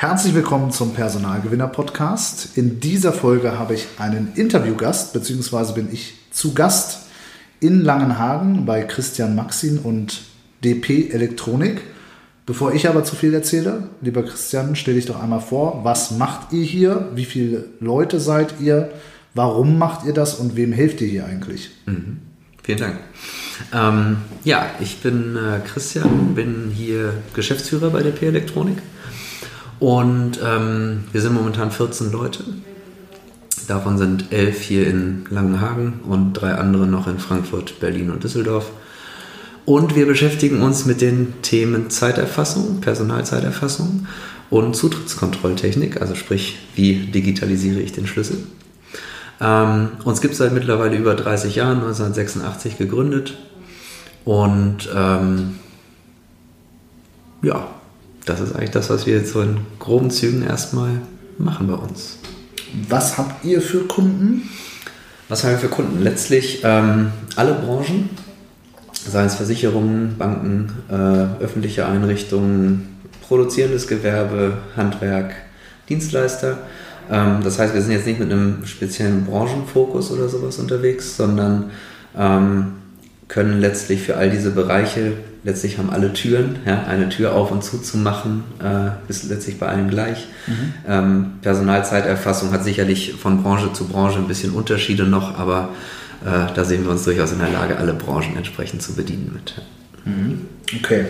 Herzlich willkommen zum Personalgewinner Podcast. In dieser Folge habe ich einen Interviewgast, beziehungsweise bin ich zu Gast in Langenhagen bei Christian Maxin und DP Elektronik. Bevor ich aber zu viel erzähle, lieber Christian, stell dich doch einmal vor, was macht ihr hier? Wie viele Leute seid ihr? Warum macht ihr das und wem helft ihr hier eigentlich? Mhm. Vielen Dank. Ähm, ja, ich bin äh, Christian, bin hier Geschäftsführer bei DP Elektronik und ähm, wir sind momentan 14 Leute. Davon sind elf hier in Langenhagen und drei andere noch in Frankfurt, Berlin und Düsseldorf. Und wir beschäftigen uns mit den Themen Zeiterfassung, Personalzeiterfassung und Zutrittskontrolltechnik, also sprich, wie digitalisiere ich den Schlüssel. Ähm, uns gibt es seit mittlerweile über 30 Jahren, 1986 gegründet. Und ähm, ja, das ist eigentlich das, was wir jetzt so in groben Zügen erstmal machen bei uns. Was habt ihr für Kunden? Was haben wir für Kunden? Letztlich ähm, alle Branchen, seien es Versicherungen, Banken, äh, öffentliche Einrichtungen, produzierendes Gewerbe, Handwerk, Dienstleister. Ähm, das heißt, wir sind jetzt nicht mit einem speziellen Branchenfokus oder sowas unterwegs, sondern ähm, können letztlich für all diese Bereiche letztlich haben alle Türen. Ja, eine Tür auf und zu zu machen, äh, ist letztlich bei allen gleich. Mhm. Ähm, Personalzeiterfassung hat sicherlich von Branche zu Branche ein bisschen Unterschiede noch, aber äh, da sehen wir uns durchaus in der Lage, alle Branchen entsprechend zu bedienen mit. Mhm. Okay.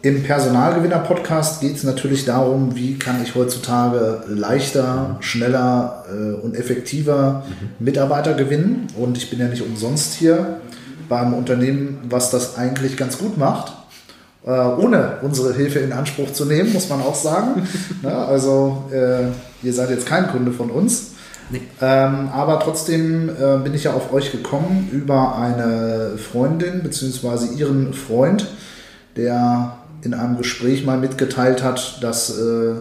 Im Personalgewinner-Podcast geht es natürlich darum, wie kann ich heutzutage leichter, schneller äh, und effektiver mhm. Mitarbeiter gewinnen. Und ich bin ja nicht umsonst hier beim Unternehmen, was das eigentlich ganz gut macht, äh, ohne unsere Hilfe in Anspruch zu nehmen, muss man auch sagen. ne? Also äh, ihr seid jetzt kein Kunde von uns. Nee. Ähm, aber trotzdem äh, bin ich ja auf euch gekommen über eine Freundin bzw. ihren Freund, der in einem Gespräch mal mitgeteilt hat, dass äh,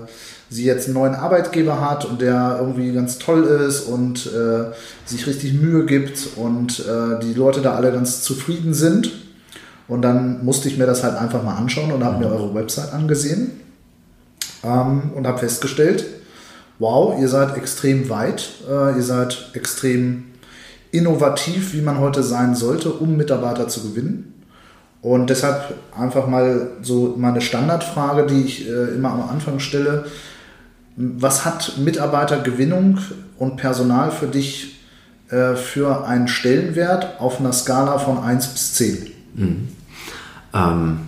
sie jetzt einen neuen Arbeitgeber hat und der irgendwie ganz toll ist und äh, sich richtig Mühe gibt und äh, die Leute da alle ganz zufrieden sind. Und dann musste ich mir das halt einfach mal anschauen und habe mir eure Website angesehen ähm, und habe festgestellt, wow, ihr seid extrem weit, äh, ihr seid extrem innovativ, wie man heute sein sollte, um Mitarbeiter zu gewinnen. Und deshalb einfach mal so meine Standardfrage, die ich äh, immer am Anfang stelle. Was hat Mitarbeitergewinnung und Personal für dich äh, für einen Stellenwert auf einer Skala von 1 bis 10? Mhm. Ähm,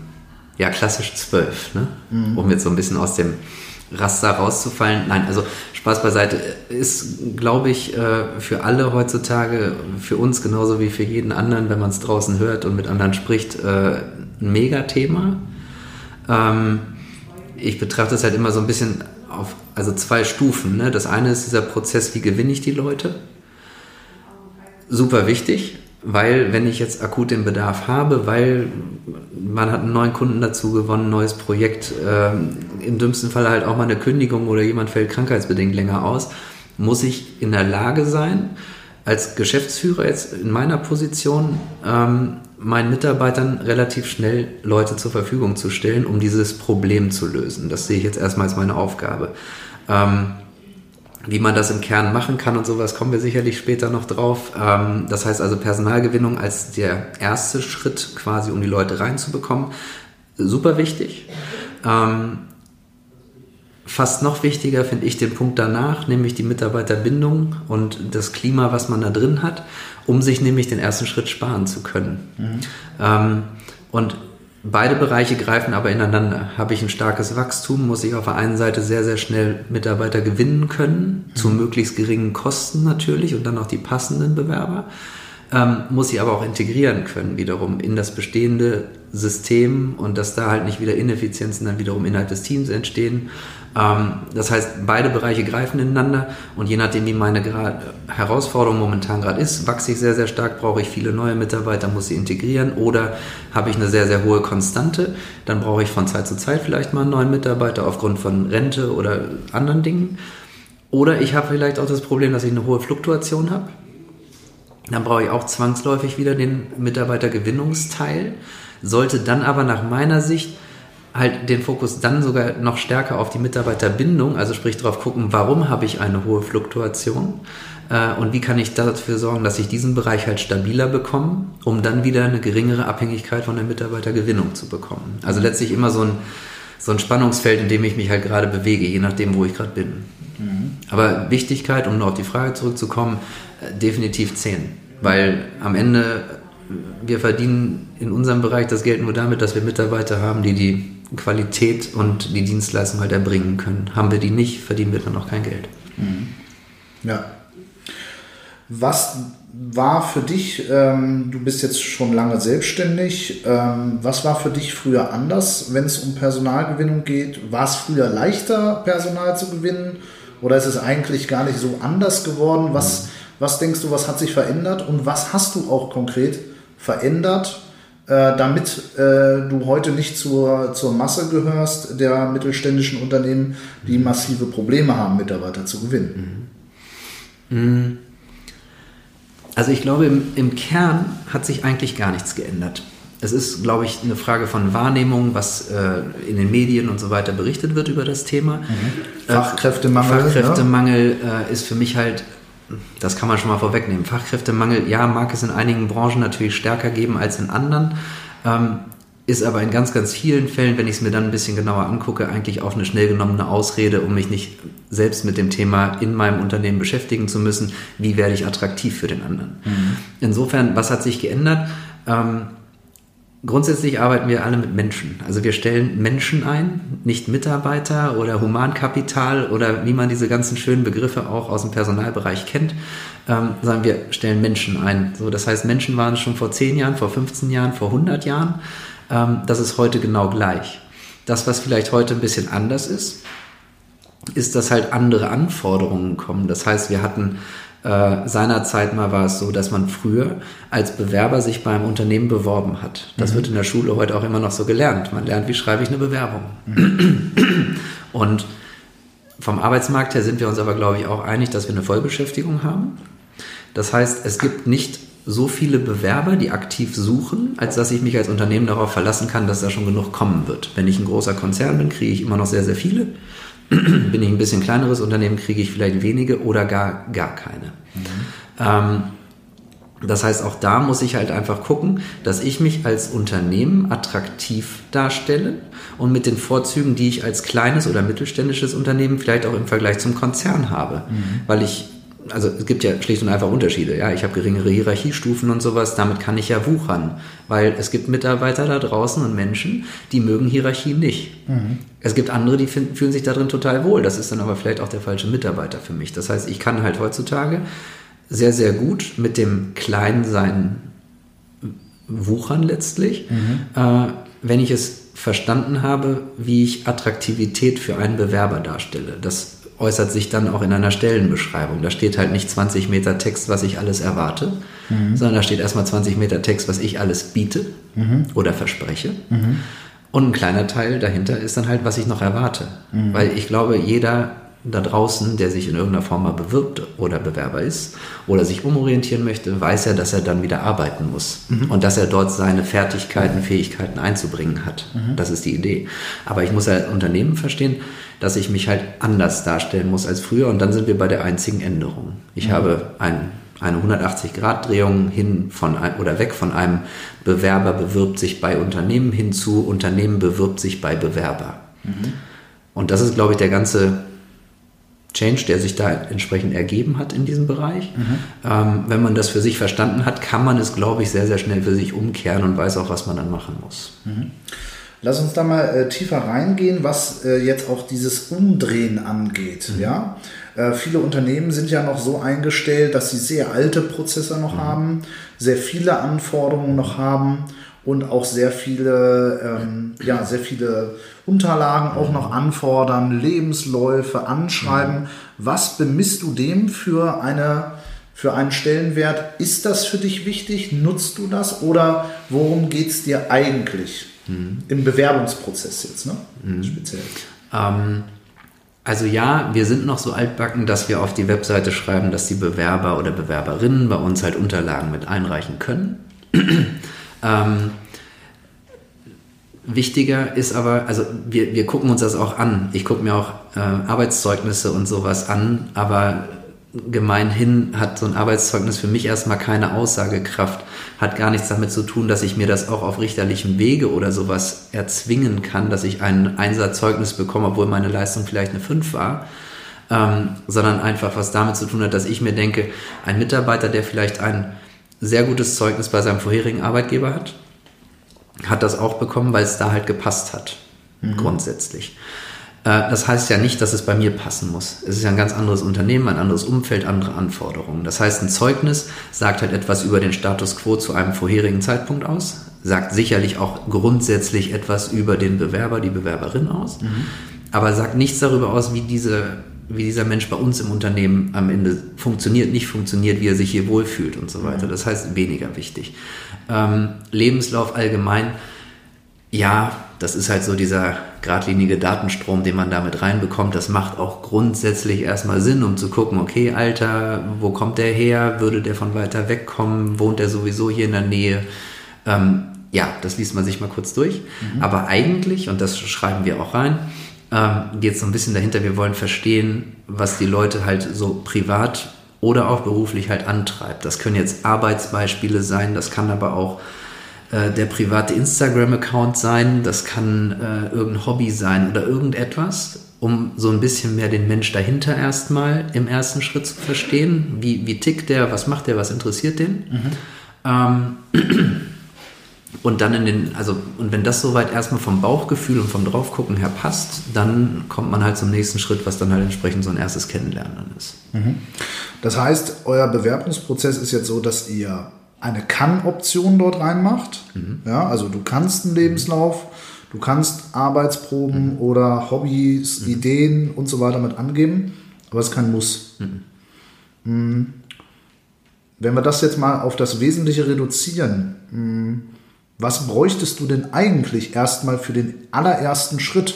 ja, klassisch 12, ne? Mhm. um jetzt so ein bisschen aus dem Raster rauszufallen. Nein, also Spaß beiseite ist, glaube ich, äh, für alle heutzutage, für uns genauso wie für jeden anderen, wenn man es draußen hört und mit anderen spricht, äh, ein Megathema. Ähm, ich betrachte es halt immer so ein bisschen auf also zwei Stufen. Ne? Das eine ist dieser Prozess, wie gewinne ich die Leute? Super wichtig, weil wenn ich jetzt akut den Bedarf habe, weil man hat einen neuen Kunden dazu gewonnen, ein neues Projekt, äh, im dümmsten Fall halt auch mal eine Kündigung oder jemand fällt krankheitsbedingt länger aus, muss ich in der Lage sein, als Geschäftsführer jetzt in meiner Position ähm, meinen Mitarbeitern relativ schnell Leute zur Verfügung zu stellen, um dieses Problem zu lösen. Das sehe ich jetzt erstmal als meine Aufgabe. Ähm, wie man das im Kern machen kann und sowas, kommen wir sicherlich später noch drauf. Ähm, das heißt also Personalgewinnung als der erste Schritt quasi, um die Leute reinzubekommen. Super wichtig. Ähm, fast noch wichtiger finde ich den Punkt danach, nämlich die Mitarbeiterbindung und das Klima, was man da drin hat, um sich nämlich den ersten Schritt sparen zu können. Mhm. Ähm, und beide Bereiche greifen aber ineinander. Habe ich ein starkes Wachstum, muss ich auf der einen Seite sehr, sehr schnell Mitarbeiter gewinnen können, mhm. zu möglichst geringen Kosten natürlich und dann auch die passenden Bewerber. ähm, muss sie aber auch integrieren können wiederum in das bestehende System und dass da halt nicht wieder Ineffizienzen dann wiederum innerhalb des Teams entstehen. Ähm, das heißt, beide Bereiche greifen ineinander und je nachdem, wie meine Herausforderung momentan gerade ist, wachse ich sehr, sehr stark, brauche ich viele neue Mitarbeiter, muss sie integrieren oder habe ich eine sehr, sehr hohe Konstante, dann brauche ich von Zeit zu Zeit vielleicht mal einen neuen Mitarbeiter aufgrund von Rente oder anderen Dingen. Oder ich habe vielleicht auch das Problem, dass ich eine hohe Fluktuation habe. Dann brauche ich auch zwangsläufig wieder den Mitarbeitergewinnungsteil, sollte dann aber nach meiner Sicht halt den Fokus dann sogar noch stärker auf die Mitarbeiterbindung, also sprich darauf gucken, warum habe ich eine hohe Fluktuation äh, und wie kann ich dafür sorgen, dass ich diesen Bereich halt stabiler bekomme, um dann wieder eine geringere Abhängigkeit von der Mitarbeitergewinnung zu bekommen. Also letztlich immer so ein, so ein Spannungsfeld, in dem ich mich halt gerade bewege, je nachdem, wo ich gerade bin. Mhm. Aber Wichtigkeit, um noch auf die Frage zurückzukommen, äh, definitiv 10. Weil am Ende, wir verdienen in unserem Bereich das Geld nur damit, dass wir Mitarbeiter haben, die die Qualität und die Dienstleistung halt erbringen können. Haben wir die nicht, verdienen wir dann auch kein Geld. Mhm. Ja. Was war für dich, ähm, du bist jetzt schon lange selbstständig, ähm, was war für dich früher anders, wenn es um Personalgewinnung geht? War es früher leichter, Personal zu gewinnen oder ist es eigentlich gar nicht so anders geworden? Was, mhm. was denkst du, was hat sich verändert und was hast du auch konkret verändert, äh, damit äh, du heute nicht zur, zur Masse gehörst der mittelständischen Unternehmen, die massive Probleme haben, Mitarbeiter zu gewinnen. Mhm. Also ich glaube, im, im Kern hat sich eigentlich gar nichts geändert. Es ist, glaube ich, eine Frage von Wahrnehmung, was äh, in den Medien und so weiter berichtet wird über das Thema. Mhm. Fachkräftemangel. Fachkräftemangel ja. äh, ist für mich halt das kann man schon mal vorwegnehmen. Fachkräftemangel, ja, mag es in einigen Branchen natürlich stärker geben als in anderen, ähm, ist aber in ganz, ganz vielen Fällen, wenn ich es mir dann ein bisschen genauer angucke, eigentlich auch eine schnell genommene Ausrede, um mich nicht selbst mit dem Thema in meinem Unternehmen beschäftigen zu müssen. Wie werde ich attraktiv für den anderen? Mhm. Insofern, was hat sich geändert? Ähm, Grundsätzlich arbeiten wir alle mit Menschen. Also wir stellen Menschen ein, nicht Mitarbeiter oder Humankapital oder wie man diese ganzen schönen Begriffe auch aus dem Personalbereich kennt, ähm, sondern wir stellen Menschen ein. So, das heißt, Menschen waren schon vor 10 Jahren, vor 15 Jahren, vor 100 Jahren. Ähm, das ist heute genau gleich. Das, was vielleicht heute ein bisschen anders ist, ist, dass halt andere Anforderungen kommen. Das heißt, wir hatten äh, seinerzeit mal war es so, dass man früher als Bewerber sich beim Unternehmen beworben hat. Das mhm. wird in der Schule heute auch immer noch so gelernt. Man lernt, wie schreibe ich eine Bewerbung. Mhm. Und vom Arbeitsmarkt her sind wir uns aber, glaube ich, auch einig, dass wir eine Vollbeschäftigung haben. Das heißt, es gibt nicht so viele Bewerber, die aktiv suchen, als dass ich mich als Unternehmen darauf verlassen kann, dass da schon genug kommen wird. Wenn ich ein großer Konzern bin, kriege ich immer noch sehr, sehr viele. Bin ich ein bisschen kleineres Unternehmen, kriege ich vielleicht wenige oder gar, gar keine. Mhm. Ähm, das heißt, auch da muss ich halt einfach gucken, dass ich mich als Unternehmen attraktiv darstelle und mit den Vorzügen, die ich als kleines oder mittelständisches Unternehmen vielleicht auch im Vergleich zum Konzern habe. Mhm. Weil ich also es gibt ja schlicht und einfach Unterschiede. Ja, ich habe geringere Hierarchiestufen und sowas. Damit kann ich ja wuchern, weil es gibt Mitarbeiter da draußen und Menschen, die mögen Hierarchien nicht. Mhm. Es gibt andere, die finden, fühlen sich darin total wohl. Das ist dann aber vielleicht auch der falsche Mitarbeiter für mich. Das heißt, ich kann halt heutzutage sehr, sehr gut mit dem Kleinsein wuchern letztlich, mhm. äh, wenn ich es verstanden habe, wie ich Attraktivität für einen Bewerber darstelle. Das äußert sich dann auch in einer Stellenbeschreibung. Da steht halt nicht 20 Meter Text, was ich alles erwarte, mhm. sondern da steht erstmal 20 Meter Text, was ich alles biete mhm. oder verspreche. Mhm. Und ein kleiner Teil dahinter ist dann halt, was ich noch erwarte. Mhm. Weil ich glaube, jeder da draußen, der sich in irgendeiner Form mal bewirbt oder Bewerber ist oder sich umorientieren möchte, weiß ja, dass er dann wieder arbeiten muss mhm. und dass er dort seine Fertigkeiten, Fähigkeiten einzubringen hat. Mhm. Das ist die Idee. Aber ich muss als Unternehmen verstehen, dass ich mich halt anders darstellen muss als früher und dann sind wir bei der einzigen Änderung. Ich mhm. habe ein, eine 180-Grad-Drehung hin von oder weg von einem Bewerber bewirbt sich bei Unternehmen hin zu Unternehmen bewirbt sich bei Bewerber. Mhm. Und das ist, glaube ich, der ganze Change, der sich da entsprechend ergeben hat in diesem Bereich. Mhm. Ähm, wenn man das für sich verstanden hat, kann man es, glaube ich, sehr, sehr schnell für sich umkehren und weiß auch, was man dann machen muss. Mhm. Lass uns da mal äh, tiefer reingehen, was äh, jetzt auch dieses Umdrehen angeht. Mhm. Ja? Äh, viele Unternehmen sind ja noch so eingestellt, dass sie sehr alte Prozesse noch mhm. haben, sehr viele Anforderungen noch haben und auch sehr viele, ähm, ja, sehr viele Unterlagen auch noch anfordern, Lebensläufe anschreiben. Mhm. Was bemisst du dem für eine für einen Stellenwert? Ist das für dich wichtig? Nutzt du das? Oder worum geht es dir eigentlich mhm. im Bewerbungsprozess jetzt, ne? Mhm. speziell? Ähm, also ja, wir sind noch so altbacken, dass wir auf die Webseite schreiben, dass die Bewerber oder Bewerberinnen bei uns halt Unterlagen mit einreichen können. Ähm, Wichtiger ist aber, also wir, wir gucken uns das auch an. Ich gucke mir auch äh, Arbeitszeugnisse und sowas an, aber gemeinhin hat so ein Arbeitszeugnis für mich erstmal keine Aussagekraft, hat gar nichts damit zu tun, dass ich mir das auch auf richterlichem Wege oder sowas erzwingen kann, dass ich ein Einserzeugnis bekomme, obwohl meine Leistung vielleicht eine 5 war, ähm, sondern einfach was damit zu tun hat, dass ich mir denke, ein Mitarbeiter, der vielleicht ein sehr gutes Zeugnis bei seinem vorherigen Arbeitgeber hat, hat das auch bekommen, weil es da halt gepasst hat, mhm. grundsätzlich. Äh, das heißt ja nicht, dass es bei mir passen muss. Es ist ja ein ganz anderes Unternehmen, ein anderes Umfeld, andere Anforderungen. Das heißt, ein Zeugnis sagt halt etwas über den Status quo zu einem vorherigen Zeitpunkt aus, sagt sicherlich auch grundsätzlich etwas über den Bewerber, die Bewerberin aus, mhm. aber sagt nichts darüber aus, wie, diese, wie dieser Mensch bei uns im Unternehmen am Ende funktioniert, nicht funktioniert, wie er sich hier wohlfühlt und so weiter. Das heißt, weniger wichtig. Ähm, Lebenslauf allgemein, ja, das ist halt so dieser geradlinige Datenstrom, den man damit reinbekommt. Das macht auch grundsätzlich erstmal Sinn, um zu gucken, okay, Alter, wo kommt der her? Würde der von weiter weg kommen? Wohnt der sowieso hier in der Nähe? Ähm, ja, das liest man sich mal kurz durch. Mhm. Aber eigentlich, und das schreiben wir auch rein, ähm, geht es so ein bisschen dahinter, wir wollen verstehen, was die Leute halt so privat oder auch beruflich halt antreibt. Das können jetzt Arbeitsbeispiele sein, das kann aber auch äh, der private Instagram-Account sein, das kann äh, irgendein Hobby sein oder irgendetwas, um so ein bisschen mehr den Mensch dahinter erstmal im ersten Schritt zu verstehen. Wie, wie tickt der, was macht der, was interessiert den? Mhm. Ähm, und dann in den, also, und wenn das soweit erstmal vom Bauchgefühl und vom Draufgucken her passt, dann kommt man halt zum nächsten Schritt, was dann halt entsprechend so ein erstes Kennenlernen ist. Mhm. Das heißt, euer Bewerbungsprozess ist jetzt so, dass ihr eine Kann-Option dort reinmacht. Mhm. Ja, also du kannst einen Lebenslauf, du kannst Arbeitsproben mhm. oder Hobbys, mhm. Ideen und so weiter mit angeben, aber es ist kein Muss. Mhm. mhm. Wenn wir das jetzt mal auf das Wesentliche reduzieren. Was bräuchtest du denn eigentlich erstmal für den allerersten Schritt?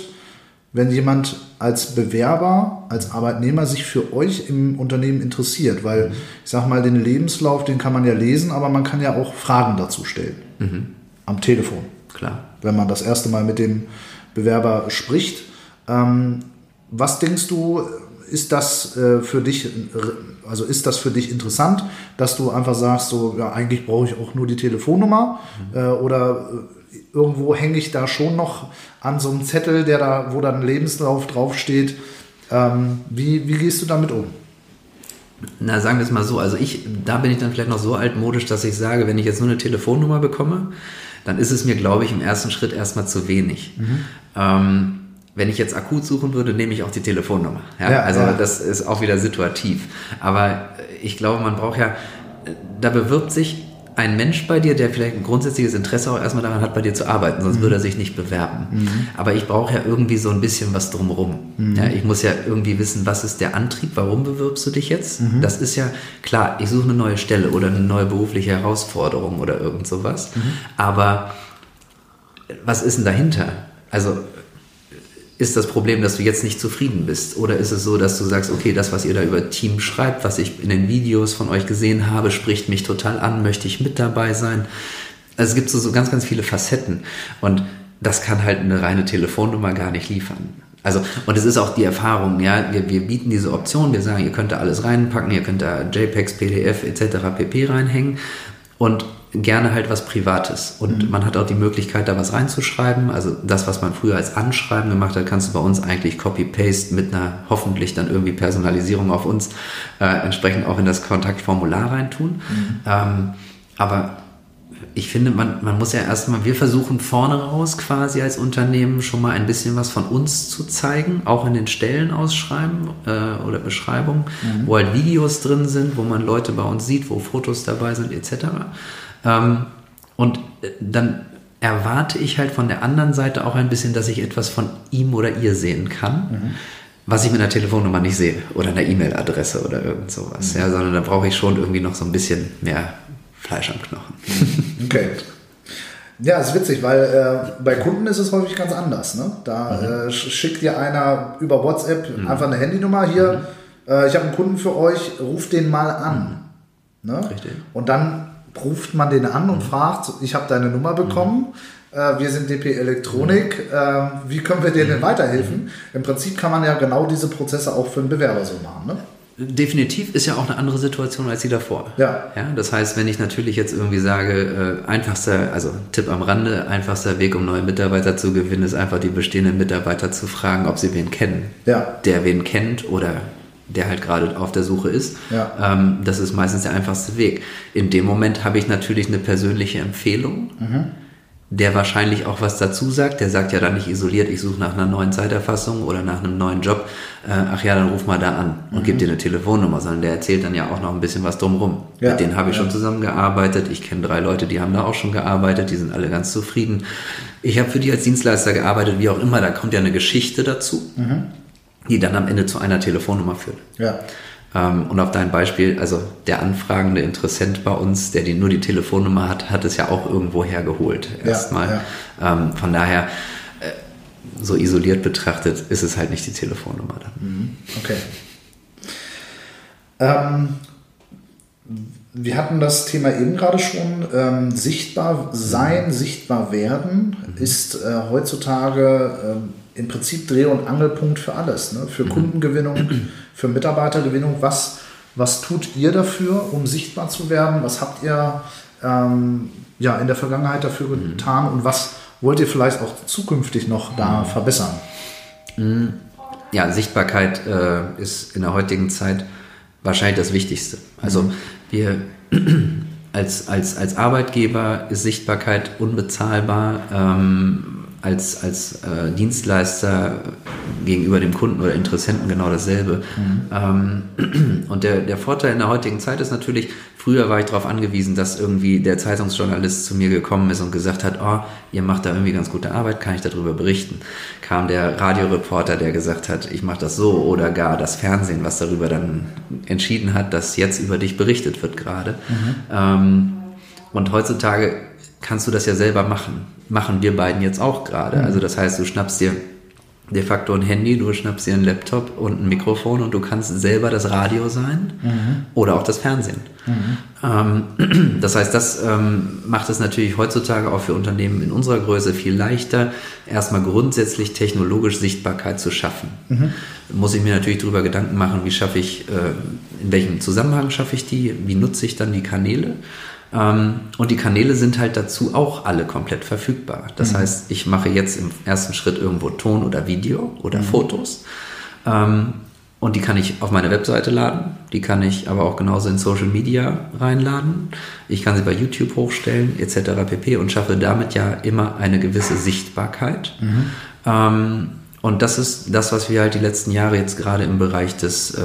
wenn jemand als Bewerber, als Arbeitnehmer sich für euch im Unternehmen interessiert, weil mhm. ich sag mal, den Lebenslauf, den kann man ja lesen, aber man kann ja auch Fragen dazu stellen. Mhm. Am Telefon. Klar. Wenn man das erste Mal mit dem Bewerber spricht. Ähm, was denkst du, ist das äh, für dich, also ist das für dich interessant, dass du einfach sagst, so, ja, eigentlich brauche ich auch nur die Telefonnummer mhm. äh, oder äh, irgendwo hänge ich da schon noch an so einem Zettel, der da, wo dann Lebenslauf draufsteht. Ähm, wie, wie gehst du damit um? Na, sagen wir es mal so. Also ich, da bin ich dann vielleicht noch so altmodisch, dass ich sage, wenn ich jetzt nur eine Telefonnummer bekomme, dann ist es mir, glaube ich, im ersten Schritt erstmal zu wenig. Mhm. Ähm, wenn ich jetzt akut suchen würde, nehme ich auch die Telefonnummer. Ja? ja also ja. das ist auch wieder situativ. Aber ich glaube, man braucht ja, da bewirbt sich ein Mensch bei dir, der vielleicht ein grundsätzliches Interesse auch erstmal daran hat, bei dir zu arbeiten, sonst mhm. würde er sich nicht bewerben. Mhm. Aber ich brauche ja irgendwie so ein bisschen was drumherum. Mhm. Ja, ich muss ja irgendwie wissen, was ist der Antrieb, warum bewirbst du dich jetzt? Mhm. Das ist ja klar, ich suche eine neue Stelle oder eine neue berufliche Herausforderung oder irgend sowas. Mhm. Aber was ist denn dahinter? Also ist das Problem, dass du jetzt nicht zufrieden bist? Oder ist es so, dass du sagst, okay, das, was ihr da über Team schreibt, was ich in den Videos von euch gesehen habe, spricht mich total an, möchte ich mit dabei sein? Also es gibt so, so ganz, ganz viele Facetten. Und das kann halt eine reine Telefonnummer gar nicht liefern. Also, und es ist auch die Erfahrung, ja, wir, wir bieten diese Option, wir sagen, ihr könnt da alles reinpacken, ihr könnt da JPEGs, PDF etc. pp reinhängen. Und gerne halt was Privates. Und mhm. man hat auch die Möglichkeit, da was reinzuschreiben. Also das, was man früher als Anschreiben gemacht hat, kannst du bei uns eigentlich Copy-Paste mit einer hoffentlich dann irgendwie Personalisierung auf uns äh, entsprechend auch in das Kontaktformular reintun. Mhm. Ähm, aber ich finde, man, man muss ja erstmal, wir versuchen vorne raus quasi als Unternehmen schon mal ein bisschen was von uns zu zeigen, auch in den Stellenausschreiben äh, oder Beschreibungen, mhm. wo halt Videos drin sind, wo man Leute bei uns sieht, wo Fotos dabei sind, etc. Ähm, und äh, dann erwarte ich halt von der anderen Seite auch ein bisschen, dass ich etwas von ihm oder ihr sehen kann. Mhm was ich mit einer Telefonnummer nicht sehe oder einer E-Mail-Adresse oder irgend sowas. Mhm. Ja, sondern da brauche ich schon irgendwie noch so ein bisschen mehr Fleisch am Knochen. Okay. Ja, ist witzig, weil äh, bei Kunden ist es häufig ganz anders. Ne? Da mhm. äh, schickt dir einer über WhatsApp mhm. einfach eine Handynummer hier. Mhm. Äh, ich habe einen Kunden für euch, ruft den mal an. Mhm. Ne? Richtig. Und dann ruft man den an und mhm. fragt, ich habe deine Nummer bekommen. Mhm. Äh, wir sind DP Elektronik. Äh, wie können wir dir denn weiterhelfen? Im Prinzip kann man ja genau diese Prozesse auch für einen Bewerber so machen. Ne? Definitiv ist ja auch eine andere Situation als die davor. Ja. ja das heißt, wenn ich natürlich jetzt irgendwie sage, äh, einfachster, also Tipp am Rande, einfachster Weg, um neue Mitarbeiter zu gewinnen, ist einfach die bestehenden Mitarbeiter zu fragen, ob sie wen kennen. Ja. Der wen kennt oder der halt gerade auf der Suche ist. Ja. Ähm, das ist meistens der einfachste Weg. In dem Moment habe ich natürlich eine persönliche Empfehlung. Mhm der wahrscheinlich auch was dazu sagt. Der sagt ja dann nicht isoliert, ich suche nach einer neuen Zeiterfassung oder nach einem neuen Job. Äh, ach ja, dann ruf mal da an und mhm. gib dir eine Telefonnummer, sondern der erzählt dann ja auch noch ein bisschen was drumrum. Ja, Mit denen habe ich ja. schon zusammengearbeitet. Ich kenne drei Leute, die haben da auch schon gearbeitet, die sind alle ganz zufrieden. Ich habe für die als Dienstleister gearbeitet, wie auch immer, da kommt ja eine Geschichte dazu, mhm. die dann am Ende zu einer Telefonnummer führt. Ja. Ähm, und auf dein Beispiel, also der anfragende Interessent bei uns, der die, nur die Telefonnummer hat, hat es ja auch irgendwo hergeholt erstmal. Ja, ja. ähm, von daher, äh, so isoliert betrachtet, ist es halt nicht die Telefonnummer dann. Mhm. Okay. Ähm, wir hatten das Thema eben gerade schon. Ähm, sichtbar sein, mhm. sichtbar werden mhm. ist äh, heutzutage ähm, im Prinzip Dreh- und Angelpunkt für alles. Ne? Für mhm. Kundengewinnung, für Mitarbeitergewinnung. Was, was tut ihr dafür, um sichtbar zu werden? Was habt ihr ähm, ja, in der Vergangenheit dafür mhm. getan und was wollt ihr vielleicht auch zukünftig noch da mhm. verbessern? Ja, Sichtbarkeit äh, ist in der heutigen Zeit wahrscheinlich das Wichtigste. Also wir als, als, als Arbeitgeber ist Sichtbarkeit unbezahlbar. Ähm, als, als äh, Dienstleister gegenüber dem Kunden oder Interessenten genau dasselbe. Mhm. Ähm, und der, der Vorteil in der heutigen Zeit ist natürlich, früher war ich darauf angewiesen, dass irgendwie der Zeitungsjournalist zu mir gekommen ist und gesagt hat, oh, ihr macht da irgendwie ganz gute Arbeit, kann ich darüber berichten. Kam der Radioreporter, der gesagt hat, ich mache das so oder gar das Fernsehen, was darüber dann entschieden hat, dass jetzt über dich berichtet wird gerade. Mhm. Ähm, und heutzutage kannst du das ja selber machen. Machen wir beiden jetzt auch gerade. Mhm. Also das heißt, du schnappst dir de facto ein Handy, du schnappst dir einen Laptop und ein Mikrofon und du kannst selber das Radio sein mhm. oder auch das Fernsehen. Mhm. Ähm, das heißt, das ähm, macht es natürlich heutzutage auch für Unternehmen in unserer Größe viel leichter, erstmal grundsätzlich technologisch Sichtbarkeit zu schaffen. Mhm. Muss ich mir natürlich darüber Gedanken machen, wie schaffe ich, äh, in welchem Zusammenhang schaffe ich die, wie nutze ich dann die Kanäle. Ähm, und die Kanäle sind halt dazu auch alle komplett verfügbar. Das mhm. heißt, ich mache jetzt im ersten Schritt irgendwo Ton oder Video oder mhm. Fotos. Ähm, und die kann ich auf meine Webseite laden. Die kann ich aber auch genauso in Social Media reinladen. Ich kann sie bei YouTube hochstellen, etc. pp. und schaffe damit ja immer eine gewisse Sichtbarkeit. Mhm. Ähm, und das ist das, was wir halt die letzten Jahre jetzt gerade im Bereich des, äh,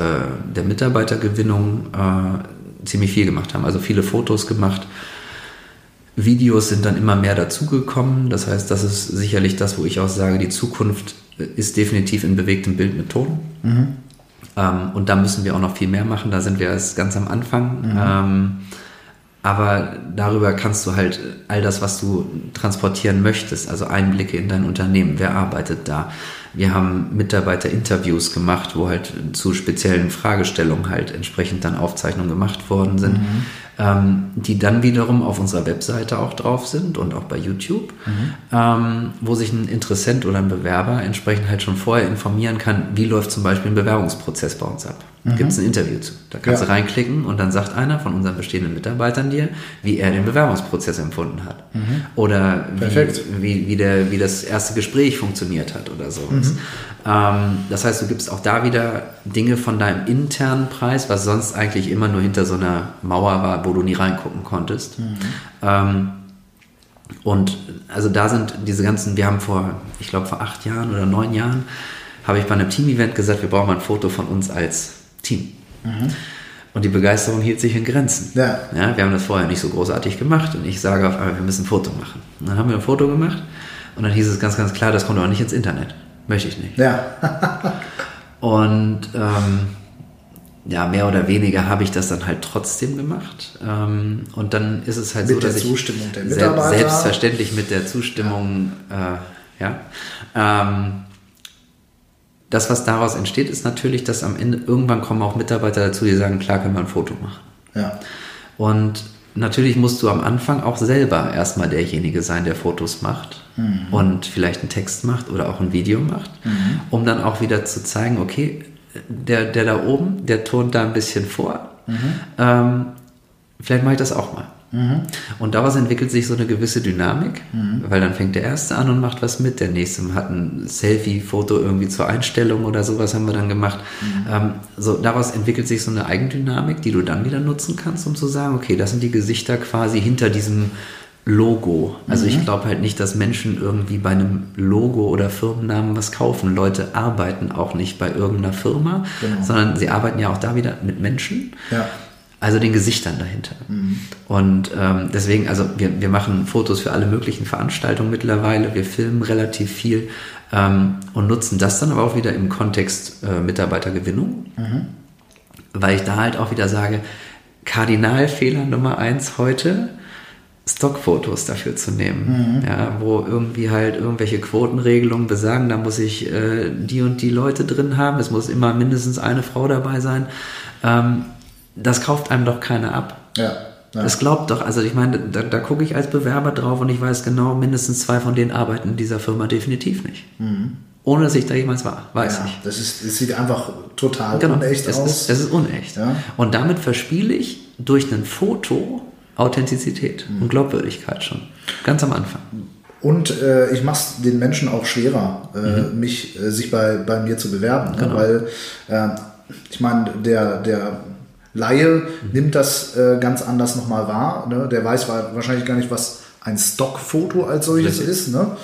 der Mitarbeitergewinnung äh, ziemlich viel gemacht haben. Also viele Fotos gemacht. Videos sind dann immer mehr dazugekommen. Das heißt, das ist sicherlich das, wo ich auch sage, die Zukunft ist definitiv in bewegtem Bild mit Ton. Mhm. Ähm, und da müssen wir auch noch viel mehr machen. Da sind wir erst ganz am Anfang. Mhm. Ähm, aber darüber kannst du halt all das, was du transportieren möchtest, also Einblicke in dein Unternehmen, wer arbeitet da, wir haben Mitarbeiterinterviews gemacht, wo halt zu speziellen Fragestellungen halt entsprechend dann Aufzeichnungen gemacht worden sind, mhm. ähm, die dann wiederum auf unserer Webseite auch drauf sind und auch bei YouTube, mhm. ähm, wo sich ein Interessent oder ein Bewerber entsprechend halt schon vorher informieren kann, wie läuft zum Beispiel ein Bewerbungsprozess bei uns ab. Mhm. Gibt es ein Interview zu. Da kannst ja. du reinklicken und dann sagt einer von unseren bestehenden Mitarbeitern dir, wie er den Bewerbungsprozess empfunden hat. Mhm. Oder wie, wie, wie, der, wie das erste Gespräch funktioniert hat oder sowas. Mhm. Ähm, das heißt, du gibst auch da wieder Dinge von deinem internen Preis, was sonst eigentlich immer nur hinter so einer Mauer war, wo du nie reingucken konntest. Mhm. Ähm, Und also da sind diese ganzen, wir haben vor, ich glaube vor acht Jahren oder neun Jahren, habe ich bei einem Team-Event gesagt, wir brauchen mal ein Foto von uns als Team. Mhm. Und die Begeisterung hielt sich in Grenzen. Ja. ja. Wir haben das vorher nicht so großartig gemacht und ich sage auf einmal, wir müssen ein Foto machen. Und dann haben wir ein Foto gemacht und dann hieß es ganz, ganz klar, das kommt auch nicht ins Internet. Möchte ich nicht. Ja. und ähm, ja, mehr oder weniger habe ich das dann halt trotzdem gemacht. Ähm, und dann ist es halt mit so, dass ich. Der Zustimmung der Mitarbeiter. Selbstverständlich mit der Zustimmung, ja. Äh, ja. Ähm, das, was daraus entsteht, ist natürlich, dass am Ende irgendwann kommen auch Mitarbeiter dazu, die sagen, klar können wir ein Foto machen. Ja. Und natürlich musst du am Anfang auch selber erstmal derjenige sein, der Fotos macht mhm. und vielleicht einen Text macht oder auch ein Video macht, mhm. um dann auch wieder zu zeigen, okay, der, der da oben, der turnt da ein bisschen vor. Mhm. Ähm, vielleicht mache ich das auch mal. Mhm. Und daraus entwickelt sich so eine gewisse Dynamik, mhm. weil dann fängt der Erste an und macht was mit, der Nächste hat ein Selfie-Foto irgendwie zur Einstellung oder sowas haben wir dann gemacht. Mhm. Ähm, so, daraus entwickelt sich so eine Eigendynamik, die du dann wieder nutzen kannst, um zu sagen, okay, das sind die Gesichter quasi hinter diesem Logo. Also ich mhm. glaube halt nicht, dass Menschen irgendwie bei einem Logo oder Firmennamen was kaufen. Leute arbeiten auch nicht bei irgendeiner Firma, genau. sondern sie arbeiten ja auch da wieder mit Menschen. Ja. Also den Gesichtern dahinter. Mhm. Und ähm, deswegen, also wir, wir machen Fotos für alle möglichen Veranstaltungen mittlerweile, wir filmen relativ viel ähm, und nutzen das dann aber auch wieder im Kontext äh, Mitarbeitergewinnung, mhm. weil ich da halt auch wieder sage, Kardinalfehler Nummer eins heute, Stockfotos dafür zu nehmen, mhm. ja, wo irgendwie halt irgendwelche Quotenregelungen besagen, da muss ich äh, die und die Leute drin haben, es muss immer mindestens eine Frau dabei sein. Ähm, das kauft einem doch keiner ab. Ja. ja. Das glaubt doch, also ich meine, da, da gucke ich als Bewerber drauf und ich weiß genau, mindestens zwei von denen arbeiten in dieser Firma definitiv nicht. Mhm. Ohne dass ich da jemals war, weiß ja, ich. Das, ist, das sieht einfach total genau, unecht das aus. Ist, das ist unecht. Ja. Und damit verspiele ich durch ein Foto Authentizität mhm. und Glaubwürdigkeit schon. Ganz am Anfang. Und äh, ich mache es den Menschen auch schwerer, äh, mhm. mich, äh, sich bei, bei mir zu bewerben. Ne? Genau. Ne? Weil äh, ich meine, der, der Laie nimmt das äh, ganz anders nochmal wahr. Ne? Der weiß wahrscheinlich gar nicht, was ein Stockfoto als solches Richtig. ist. Ne?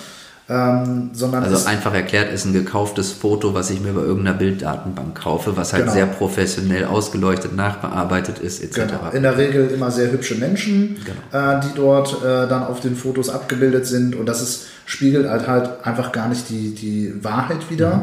Ähm, sondern also einfach erklärt ist ein gekauftes Foto, was ich mir bei irgendeiner Bilddatenbank kaufe, was halt genau. sehr professionell ausgeleuchtet, nachbearbeitet ist, etc. Genau. In der Regel immer sehr hübsche Menschen, genau. äh, die dort äh, dann auf den Fotos abgebildet sind und das ist, spiegelt halt halt einfach gar nicht die, die Wahrheit wieder. Mhm.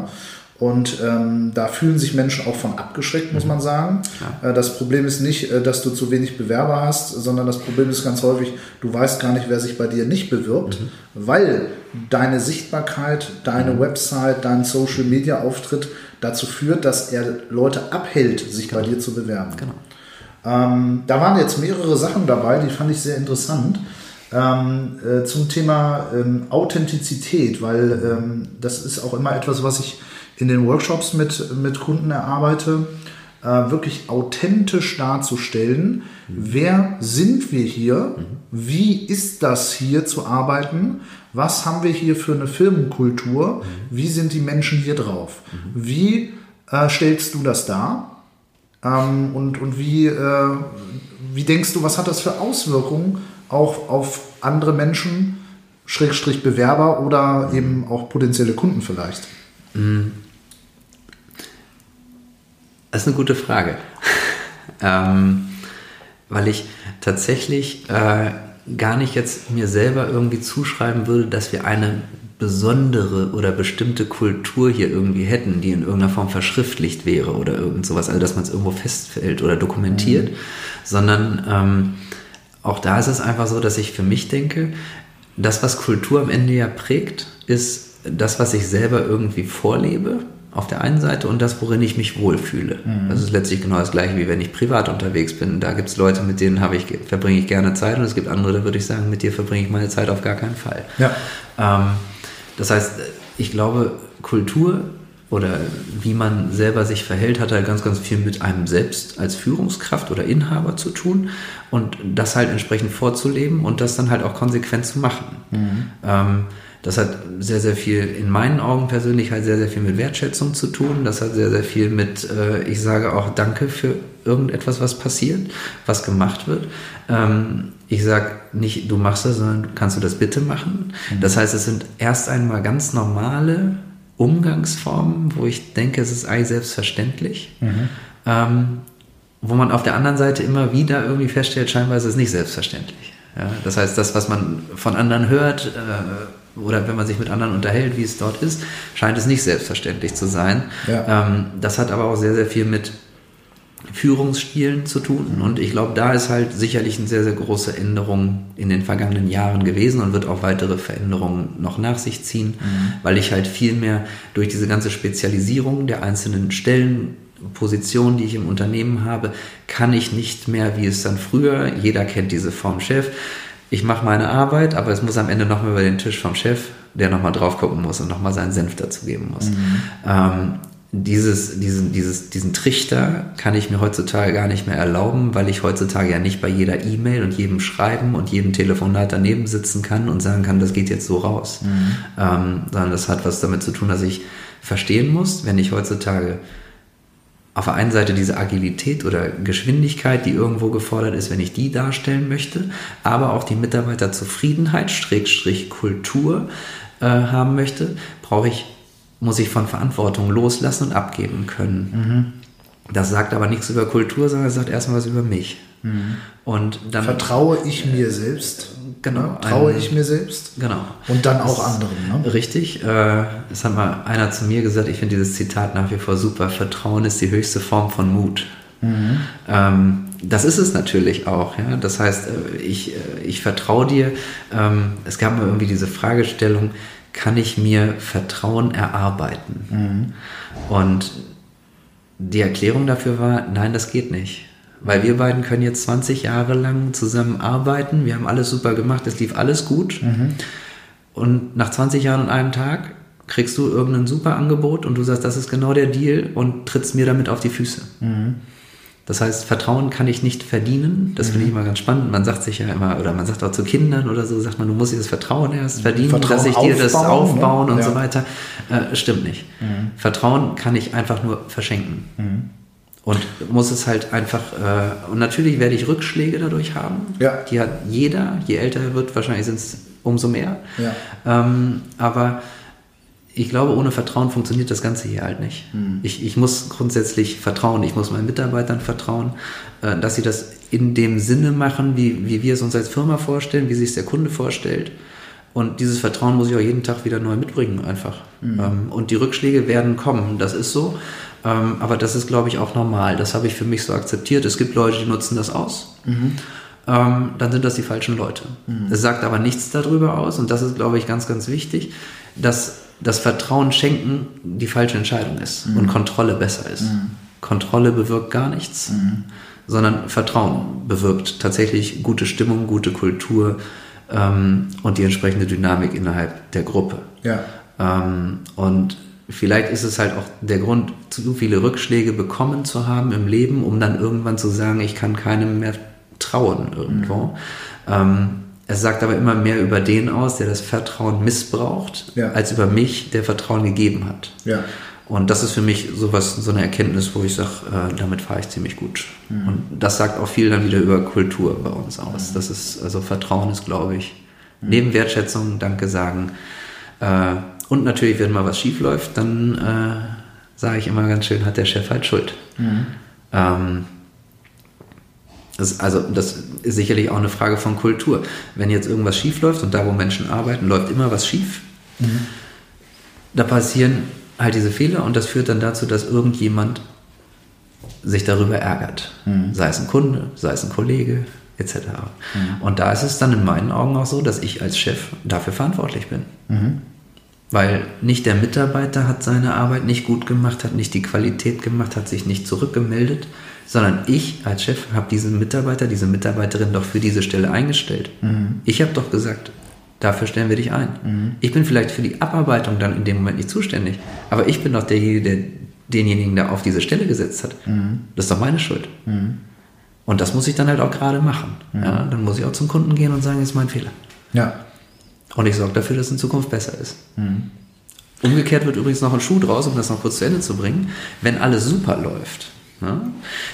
Und ähm, da fühlen sich Menschen auch von abgeschreckt, muss mhm. man sagen. Ja. Äh, das Problem ist nicht, äh, dass du zu wenig Bewerber hast, sondern das Problem ist ganz häufig, du weißt gar nicht, wer sich bei dir nicht bewirbt, mhm. weil deine Sichtbarkeit, deine mhm. Website, dein Social Media Auftritt dazu führt, dass er Leute abhält, sich genau. bei dir zu bewerben. Genau. Ähm, da waren jetzt mehrere Sachen dabei, die fand ich sehr interessant. Ähm, äh, zum Thema ähm, Authentizität, weil ähm, das ist auch immer etwas, was ich in den Workshops mit, mit Kunden erarbeite, äh, wirklich authentisch darzustellen, mhm. wer sind wir hier, mhm. wie ist das hier zu arbeiten, was haben wir hier für eine Firmenkultur, mhm. wie sind die Menschen hier drauf, mhm. wie äh, stellst du das dar ähm, und, und wie, äh, wie denkst du, was hat das für Auswirkungen auch auf andere Menschen, Schrägstrich Bewerber oder mhm. eben auch potenzielle Kunden vielleicht? Das ist eine gute Frage. ähm, weil ich tatsächlich äh, gar nicht jetzt mir selber irgendwie zuschreiben würde, dass wir eine besondere oder bestimmte Kultur hier irgendwie hätten, die in irgendeiner Form verschriftlicht wäre oder irgend sowas, also dass man es irgendwo festfällt oder dokumentiert, mhm. sondern ähm, auch da ist es einfach so, dass ich für mich denke, das, was Kultur am Ende ja prägt, ist das, was ich selber irgendwie vorlebe auf der einen Seite und das, worin ich mich wohlfühle. Mhm. Das ist letztlich genau das gleiche, wie wenn ich privat unterwegs bin. Da gibt es Leute, mit denen ich, verbringe ich gerne Zeit und es gibt andere, da würde ich sagen, mit dir verbringe ich meine Zeit auf gar keinen Fall. Ja. Ähm, das heißt, ich glaube, Kultur oder wie man selber sich verhält, hat halt ganz, ganz viel mit einem selbst als Führungskraft oder Inhaber zu tun und das halt entsprechend vorzuleben und das dann halt auch konsequent zu machen. Mhm. Ähm, Das hat sehr, sehr viel, in meinen Augen persönlich halt sehr, sehr viel mit Wertschätzung zu tun. Das hat sehr, sehr viel mit, äh, ich sage auch Danke für irgendetwas, was passiert, was gemacht wird. Ähm, ich sage nicht, du machst das, sondern kannst du das bitte machen. Mhm. Das heißt, es sind erst einmal ganz normale Umgangsformen, wo ich denke, es ist eigentlich selbstverständlich. Mhm. Ähm, wo man auf der anderen Seite immer wieder irgendwie feststellt, scheinbar ist es nicht selbstverständlich. Ja, das heißt, das, was man von anderen hört äh, oder wenn man sich mit anderen unterhält, wie es dort ist, scheint es nicht selbstverständlich zu sein. Ja. Ähm, das hat aber auch sehr, sehr viel mit Führungsstilen zu tun. Und ich glaube, da ist halt sicherlich eine sehr, sehr große Änderung in den vergangenen Jahren gewesen und wird auch weitere Veränderungen noch nach sich ziehen, mhm. weil ich halt viel mehr durch diese ganze Spezialisierung der einzelnen Stellen Position, die ich im Unternehmen habe, kann ich nicht mehr, wie es dann früher, jeder kennt diese Form Chef, ich mache meine Arbeit, aber es muss am Ende nochmal über den Tisch vom Chef, der nochmal drauf gucken muss und nochmal seinen Senf dazu geben muss. Mhm. Ähm, dieses, diesen, dieses, diesen Trichter kann ich mir heutzutage gar nicht mehr erlauben, weil ich heutzutage ja nicht bei jeder E-Mail und jedem Schreiben und jedem Telefonat daneben sitzen kann und sagen kann, das geht jetzt so raus. Mhm. Ähm, sondern das hat was damit zu tun, dass ich verstehen muss, wenn ich heutzutage auf der einen Seite diese Agilität oder Geschwindigkeit, die irgendwo gefordert ist, wenn ich die darstellen möchte, aber auch die Mitarbeiterzufriedenheit, Schrägstrich Kultur äh, haben möchte, brauche ich, muss ich von Verantwortung loslassen und abgeben können. Mhm. Das sagt aber nichts über Kultur, sondern es sagt erstmal was über mich. Mhm. Und dann vertraue ich mir selbst. Genau. Ne? Traue ein, ich mir selbst. Genau. Und dann auch anderen. Ne? Richtig. Äh, das hat mal einer zu mir gesagt, ich finde dieses Zitat nach wie vor super. Vertrauen ist die höchste Form von Mut. Mhm. Ähm, das ist es natürlich auch. Ja? Das heißt, äh, ich, äh, ich vertraue dir. Ähm, es gab mal irgendwie diese Fragestellung, kann ich mir Vertrauen erarbeiten? Mhm. Und die Erklärung dafür war, nein, das geht nicht. Weil wir beiden können jetzt 20 Jahre lang zusammen arbeiten. Wir haben alles super gemacht, es lief alles gut. Mhm. Und nach 20 Jahren und einem Tag kriegst du irgendein super Angebot und du sagst, das ist genau der Deal und trittst mir damit auf die Füße. Mhm. Das heißt, Vertrauen kann ich nicht verdienen. Das mhm. finde ich immer ganz spannend. Man sagt sich ja immer, oder man sagt auch zu Kindern oder so, sagt man, du musst dir das Vertrauen erst verdienen, Vertrauen dass ich dir das aufbauen ne? und ja. so weiter. Äh, stimmt nicht. Mhm. Vertrauen kann ich einfach nur verschenken. Und muss es halt einfach, äh, und natürlich werde ich Rückschläge dadurch haben. Ja. Die hat jeder, je älter er wird, wahrscheinlich sind es umso mehr. Ja. Ähm, aber ich glaube, ohne Vertrauen funktioniert das Ganze hier halt nicht. Mhm. Ich, ich muss grundsätzlich vertrauen, ich muss meinen Mitarbeitern vertrauen, äh, dass sie das in dem Sinne machen, wie, wie wir es uns als Firma vorstellen, wie sich der Kunde vorstellt. Und dieses Vertrauen muss ich auch jeden Tag wieder neu mitbringen, einfach. Mhm. Ähm, und die Rückschläge werden kommen, das ist so. Ähm, aber das ist, glaube ich, auch normal. Das habe ich für mich so akzeptiert. Es gibt Leute, die nutzen das aus. Mhm. Ähm, dann sind das die falschen Leute. Mhm. Es sagt aber nichts darüber aus, und das ist, glaube ich, ganz, ganz wichtig, dass das Vertrauen schenken die falsche Entscheidung ist mhm. und Kontrolle besser ist. Mhm. Kontrolle bewirkt gar nichts, mhm. sondern Vertrauen bewirkt tatsächlich gute Stimmung, gute Kultur ähm, und die entsprechende Dynamik innerhalb der Gruppe. Ja. Ähm, und Vielleicht ist es halt auch der Grund, zu viele Rückschläge bekommen zu haben im Leben, um dann irgendwann zu sagen, ich kann keinem mehr trauen irgendwo. Mhm. Ähm, es sagt aber immer mehr über den aus, der das Vertrauen missbraucht, ja. als über mich, der Vertrauen gegeben hat. Ja. Und das ist für mich sowas, so eine Erkenntnis, wo ich sage, äh, damit fahre ich ziemlich gut. Mhm. Und das sagt auch viel dann wieder über Kultur bei uns aus. Mhm. Das ist, also Vertrauen ist, glaube ich, mhm. neben Wertschätzung, Danke sagen, äh, und natürlich, wenn mal was schief läuft, dann äh, sage ich immer ganz schön, hat der Chef halt Schuld. Mhm. Ähm, das, also das ist sicherlich auch eine Frage von Kultur. Wenn jetzt irgendwas schief läuft und da, wo Menschen arbeiten, läuft immer was schief, mhm. da passieren halt diese Fehler und das führt dann dazu, dass irgendjemand sich darüber ärgert. Mhm. Sei es ein Kunde, sei es ein Kollege, etc. Mhm. Und da ist es dann in meinen Augen auch so, dass ich als Chef dafür verantwortlich bin. Mhm. Weil nicht der Mitarbeiter hat seine Arbeit nicht gut gemacht, hat nicht die Qualität gemacht, hat sich nicht zurückgemeldet, sondern ich als Chef habe diesen Mitarbeiter, diese Mitarbeiterin doch für diese Stelle eingestellt. Mhm. Ich habe doch gesagt, dafür stellen wir dich ein. Mhm. Ich bin vielleicht für die Abarbeitung dann in dem Moment nicht zuständig, aber ich bin doch derjenige, der denjenigen da auf diese Stelle gesetzt hat. Mhm. Das ist doch meine Schuld. Mhm. Und das muss ich dann halt auch gerade machen. Mhm. Ja, dann muss ich auch zum Kunden gehen und sagen, ist mein Fehler. Ja. Und ich sorge dafür, dass es in Zukunft besser ist. Mhm. Umgekehrt wird übrigens noch ein Schuh draus, um das noch kurz zu Ende zu bringen. Wenn alles super läuft, ne,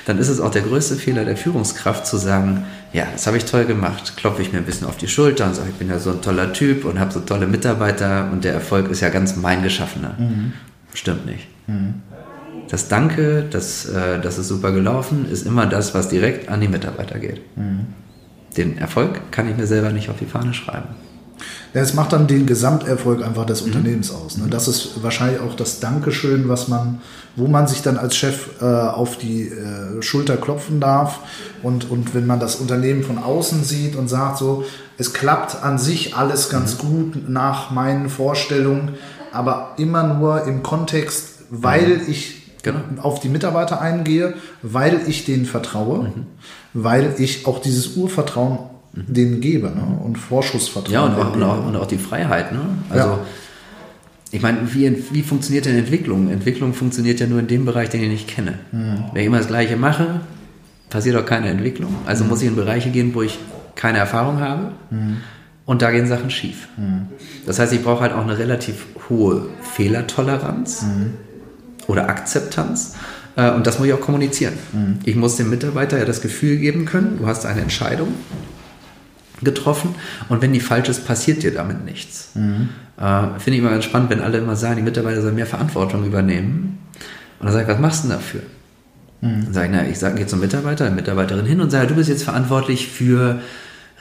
dann ist es auch der größte Fehler der Führungskraft zu sagen, ja, das habe ich toll gemacht, klopfe ich mir ein bisschen auf die Schulter und sage, ich bin ja so ein toller Typ und habe so tolle Mitarbeiter und der Erfolg ist ja ganz mein Geschaffener. Mhm. Stimmt nicht. Mhm. Das Danke, das, äh, das ist super gelaufen, ist immer das, was direkt an die Mitarbeiter geht. Mhm. Den Erfolg kann ich mir selber nicht auf die Fahne schreiben. Es macht dann den Gesamterfolg einfach des. Unternehmens aus. Ne? Das ist wahrscheinlich auch das Dankeschön, was man, wo man sich dann als Chef äh, auf die äh, Schulter klopfen darf. Und, und wenn man das Unternehmen von außen sieht und sagt so, es klappt an sich alles ganz mhm. gut nach meinen Vorstellungen, aber immer nur im Kontext, weil mhm. ich genau. auf die Mitarbeiter eingehe, weil ich denen vertraue, mhm. weil ich auch dieses Urvertrauen denen gebe ne? und Vorschussvertrauen. Ja, und auch, und auch, und auch die Freiheit. Ne? Also, ja. ich meine, wie, wie funktioniert denn Entwicklung? Entwicklung funktioniert ja nur in dem Bereich, den ich nicht kenne. Mhm. Wenn ich immer das Gleiche mache, passiert auch keine Entwicklung. Also mhm. muss ich in Bereiche gehen, wo ich keine Erfahrung habe. Mhm. Und da gehen Sachen schief. Mhm. Das heißt, ich brauche halt auch eine relativ hohe Fehlertoleranz mhm. oder Akzeptanz. Äh, und das muss ich auch kommunizieren. Mhm. Ich muss dem Mitarbeiter ja das Gefühl geben können, du hast eine Entscheidung getroffen und wenn die falsch ist, passiert dir damit nichts. Mhm. Äh, Finde ich immer ganz spannend, wenn alle immer sagen, die Mitarbeiter sollen mehr Verantwortung übernehmen. Und dann sage ich, was machst du denn dafür? Mhm. Dann sage ich, na, ich sage, gehe zum Mitarbeiter, der Mitarbeiterin hin und sage, du bist jetzt verantwortlich für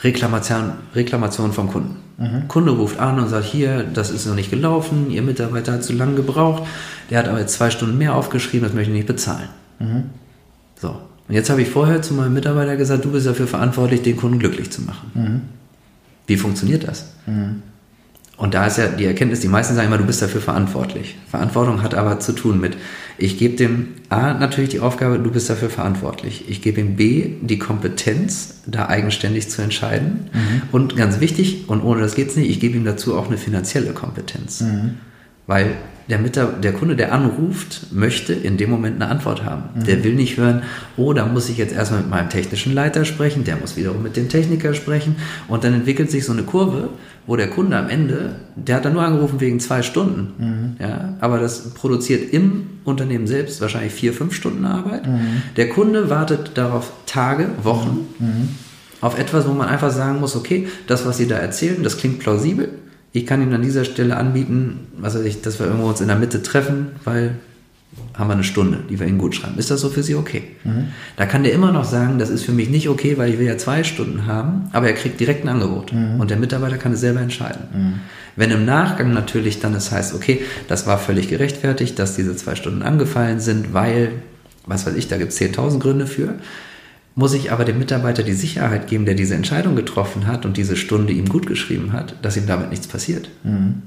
Reklamation, Reklamation vom Kunden. Mhm. Kunde ruft an und sagt, hier, das ist noch nicht gelaufen, Ihr Mitarbeiter hat zu lange gebraucht, der hat aber jetzt zwei Stunden mehr aufgeschrieben, das möchte ich nicht bezahlen. Mhm. So, und jetzt habe ich vorher zu meinem Mitarbeiter gesagt, du bist dafür verantwortlich, den Kunden glücklich zu machen. Mhm. Wie funktioniert das? Mhm. Und da ist ja die Erkenntnis, die meisten sagen immer, du bist dafür verantwortlich. Verantwortung hat aber zu tun mit, ich gebe dem A natürlich die Aufgabe, du bist dafür verantwortlich. Ich gebe ihm B die Kompetenz, da eigenständig zu entscheiden. Mhm. Und ganz wichtig, und ohne das geht es nicht, ich gebe ihm dazu auch eine finanzielle Kompetenz. Mhm. Weil der, Mitab der Kunde, der anruft, möchte in dem Moment eine Antwort haben. Mhm. Der will nicht hören, oh, da muss ich jetzt erstmal mit meinem technischen Leiter sprechen, der muss wiederum mit dem Techniker sprechen und dann entwickelt sich so eine Kurve, wo der Kunde am Ende, der hat dann nur angerufen wegen zwei Stunden, mhm. ja, aber das produziert im Unternehmen selbst wahrscheinlich vier, fünf Stunden Arbeit. Mhm. Der Kunde wartet darauf Tage, Wochen mhm. auf etwas, wo man einfach sagen muss, okay, das, was Sie da erzählen, das klingt plausibel, ich kann Ihnen an dieser Stelle anbieten, was weiß ich, dass wir irgendwo uns in der Mitte treffen, weil haben wir eine Stunde, die wir Ihnen gut schreiben. Ist das so für Sie okay? Mhm. Da kann der immer noch sagen, das ist für mich nicht okay, weil ich will ja zwei Stunden haben, aber er kriegt direkt ein Angebot mhm. und der Mitarbeiter kann es selber entscheiden. Mhm. Wenn im Nachgang natürlich dann es heißt, okay, das war völlig gerechtfertigt, dass diese zwei Stunden angefallen sind, weil, was weiß ich, da gibt es 10.000 Gründe für, muss ich aber dem Mitarbeiter die Sicherheit geben, der diese Entscheidung getroffen hat und diese Stunde ihm gut geschrieben hat, dass ihm damit nichts passiert. Mhm.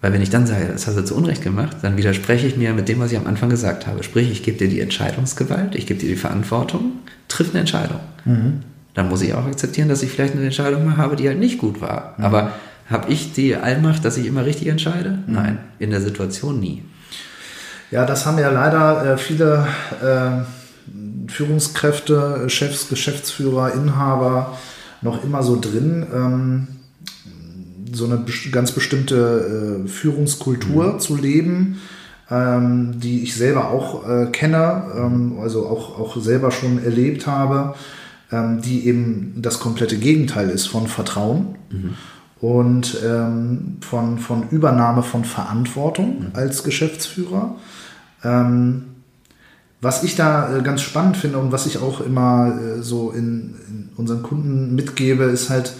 Weil wenn ich dann sage, das hast du zu Unrecht gemacht, dann widerspreche ich mir mit dem, was ich am Anfang gesagt habe. Sprich, ich gebe dir die Entscheidungsgewalt, ich gebe dir die Verantwortung, triff eine Entscheidung. Mhm. Dann muss ich auch akzeptieren, dass ich vielleicht eine Entscheidung mal habe, die halt nicht gut war. Mhm. Aber habe ich die Allmacht, dass ich immer richtig entscheide? Mhm. Nein, in der Situation nie. Ja, das haben ja leider äh, viele... Äh Führungskräfte, Chefs, Geschäftsführer, Inhaber noch immer so drin. Ähm, so eine ganz bestimmte äh, Führungskultur mhm. zu leben, ähm, die ich selber auch äh, kenne, ähm, also auch, auch selber schon erlebt habe, ähm, die eben das komplette Gegenteil ist von Vertrauen. Mhm und ähm, von, von Übernahme von Verantwortung mhm. als Geschäftsführer. Ähm, was ich da äh, ganz spannend finde und was ich auch immer äh, so in, in unseren Kunden mitgebe, ist halt,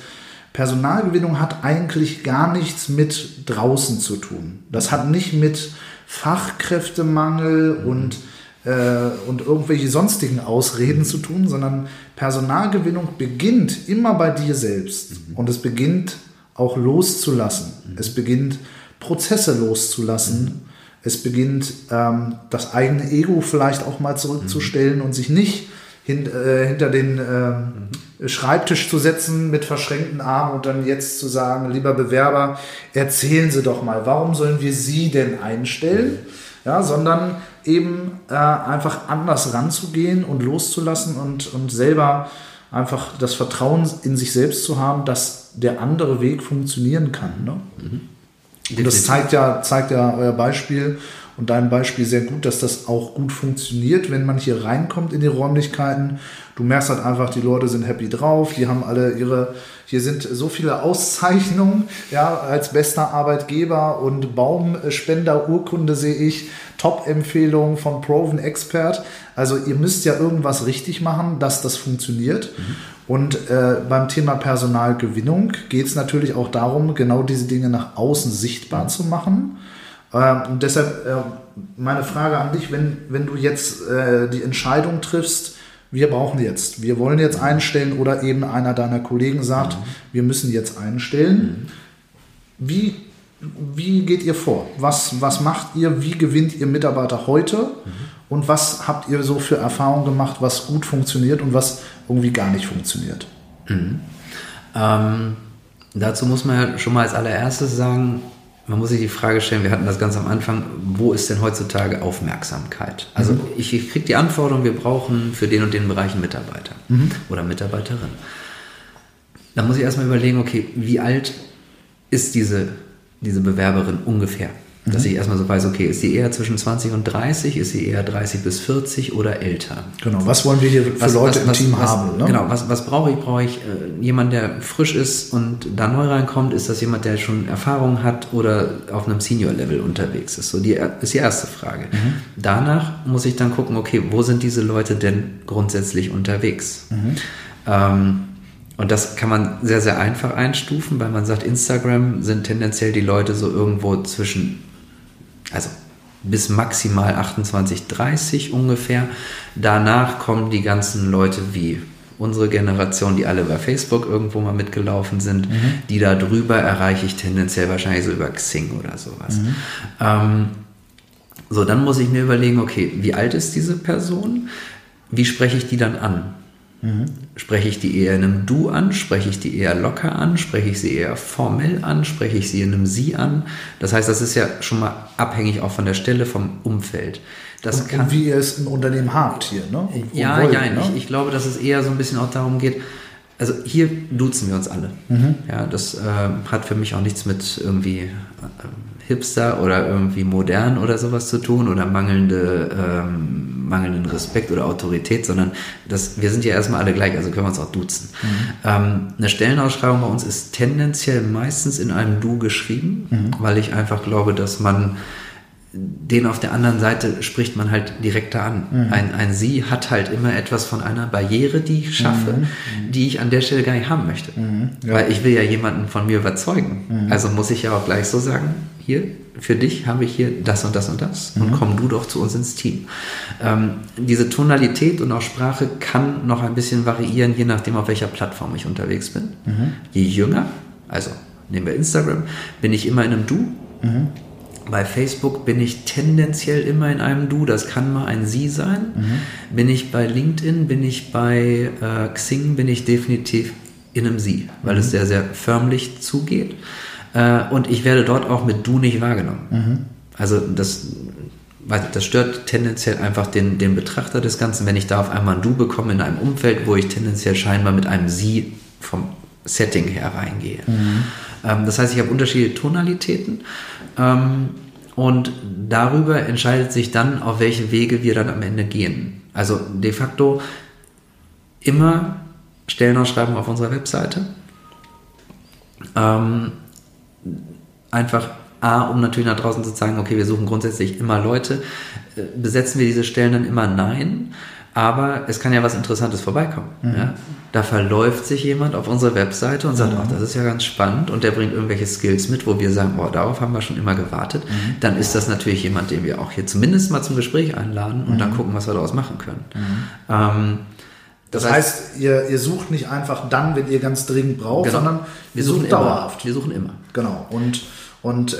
Personalgewinnung hat eigentlich gar nichts mit draußen zu tun. Das hat nicht mit Fachkräftemangel mhm. und, äh, und irgendwelche sonstigen Ausreden zu tun, sondern Personalgewinnung beginnt immer bei dir selbst. Mhm. Und es beginnt auch loszulassen. Mhm. Es beginnt Prozesse loszulassen. Mhm es beginnt ähm, das eigene Ego vielleicht auch mal zurückzustellen mhm. und sich nicht hin, äh, hinter den äh, Schreibtisch zu setzen mit verschränkten Armen und dann jetzt zu sagen, lieber Bewerber, erzählen Sie doch mal, warum sollen wir Sie denn einstellen? Ja, sondern eben äh, einfach anders ranzugehen und loszulassen und, und selber einfach das Vertrauen in sich selbst zu haben, dass der andere Weg funktionieren kann. Ne? Mhm. Und das zeigt ja, zeigt ja euer Beispiel und dein Beispiel sehr gut, dass das auch gut funktioniert, wenn man hier reinkommt in die Räumlichkeiten. Du merkst halt einfach, die Leute sind happy drauf, die haben alle ihre, hier sind so viele Auszeichnungen, ja, als bester Arbeitgeber und Baumspender Urkunde sehe ich, Top-Empfehlung von Proven Expert. Also ihr müsst ja irgendwas richtig machen, dass das funktioniert. Mhm. Und äh, beim Thema Personalgewinnung geht es natürlich auch darum, genau diese Dinge nach außen sichtbar zu machen. Ähm, und deshalb äh, meine Frage an dich, wenn, wenn du jetzt äh, die Entscheidung triffst, wir brauchen jetzt, wir wollen jetzt einstellen oder eben einer deiner Kollegen sagt, mhm. wir müssen jetzt einstellen. Mhm. Wie, wie geht ihr vor? Was, was macht ihr? Wie gewinnt ihr Mitarbeiter heute? Mhm. Und was habt ihr so für Erfahrungen gemacht, was gut funktioniert und was irgendwie gar nicht funktioniert? Mhm. Ähm, dazu muss man ja schon mal als allererstes sagen, man muss sich die Frage stellen, wir hatten das ganz am Anfang, wo ist denn heutzutage Aufmerksamkeit? Also mhm. ich, ich kriege die Anforderung, wir brauchen für den und den Bereich einen Mitarbeiter mhm. oder Mitarbeiterin. Da muss ich erstmal überlegen, okay, wie alt ist diese, diese Bewerberin ungefähr? Dass mhm. ich erstmal so weiß, okay, ist sie eher zwischen 20 und 30, ist sie eher 30 bis 40 oder älter? Genau, was wollen wir hier für was, Leute was, im Team was, haben? Ne? Genau, was, was brauche ich? Brauche ich äh, jemanden, der frisch ist und da neu reinkommt? Ist das jemand, der schon Erfahrung hat oder auf einem Senior-Level unterwegs ist? So, die ist die erste Frage. Mhm. Danach muss ich dann gucken, okay, wo sind diese Leute denn grundsätzlich unterwegs? Mhm. Ähm, und das kann man sehr, sehr einfach einstufen, weil man sagt, Instagram sind tendenziell die Leute so irgendwo zwischen also bis maximal 28, 30 ungefähr. Danach kommen die ganzen Leute wie unsere Generation, die alle bei Facebook irgendwo mal mitgelaufen sind, mhm. die da drüber erreiche ich tendenziell wahrscheinlich so über Xing oder sowas. Mhm. Ähm, so, dann muss ich mir überlegen, okay, wie alt ist diese Person? Wie spreche ich die dann an? Mhm. Spreche ich die eher in einem Du an? Spreche ich die eher locker an? Spreche ich sie eher formell an? Spreche ich sie in einem Sie an? Das heißt, das ist ja schon mal abhängig auch von der Stelle, vom Umfeld. Das und, kann, und wie ihr es im Unternehmen habt hier, ne? ja, wollt, ja, ne? Ich, ich, glaube, dass es eher so ein bisschen auch darum geht, also hier duzen wir uns alle. Mhm. Ja, das äh, hat für mich auch nichts mit irgendwie äh, Hipster oder irgendwie modern oder sowas zu tun oder mangelnde, ähm, mangelnden Respekt oder Autorität, sondern das, wir sind ja erstmal alle gleich, also können wir uns auch duzen. Mhm. Ähm, eine Stellenausschreibung bei uns ist tendenziell meistens in einem Du geschrieben, mhm. weil ich einfach glaube, dass man den auf der anderen Seite spricht man halt direkter an. Mhm. Ein, ein Sie hat halt immer etwas von einer Barriere, die ich schaffe, mhm. die ich an der Stelle gar nicht haben möchte. Mhm. Ja. Weil ich will ja jemanden von mir überzeugen. Mhm. Also muss ich ja auch gleich so sagen, hier, für dich habe ich hier das und das und das und mhm. komm du doch zu uns ins Team. Ähm, diese Tonalität und auch Sprache kann noch ein bisschen variieren, je nachdem, auf welcher Plattform ich unterwegs bin. Mhm. Je jünger, also nehmen wir Instagram, bin ich immer in einem Du. Bei Facebook bin ich tendenziell immer in einem Du, das kann mal ein Sie sein. Mhm. Bin ich bei LinkedIn, bin ich bei äh, Xing, bin ich definitiv in einem Sie, weil mhm. es sehr, sehr förmlich zugeht. Äh, und ich werde dort auch mit Du nicht wahrgenommen. Mhm. Also das, das stört tendenziell einfach den, den Betrachter des Ganzen, wenn ich da auf einmal ein Du bekomme in einem Umfeld, wo ich tendenziell scheinbar mit einem Sie vom Setting her reingehe. Mhm. Ähm, das heißt, ich habe unterschiedliche Tonalitäten. Ähm, und darüber entscheidet sich dann, auf welche Wege wir dann am Ende gehen. Also de facto immer Stellenausschreibung auf unserer Webseite. Ähm, einfach A, um natürlich nach draußen zu sagen, okay, wir suchen grundsätzlich immer Leute. Äh, besetzen wir diese Stellen dann immer? Nein. Aber es kann ja was Interessantes vorbeikommen. Mhm. Ja? Da verläuft sich jemand auf unsere Webseite und sagt, mhm. ach, das ist ja ganz spannend und der bringt irgendwelche Skills mit, wo wir sagen, boah, darauf haben wir schon immer gewartet. Mhm. Dann ist das natürlich jemand, den wir auch hier zumindest mal zum Gespräch einladen und dann mhm. gucken, was wir daraus machen können. Mhm. Ähm, das, das heißt, heißt, ihr, ihr sucht nicht einfach dann, wenn ihr ganz dringend braucht, genau. sondern wir suchen dauerhaft. Wir suchen immer. Genau. Und und äh,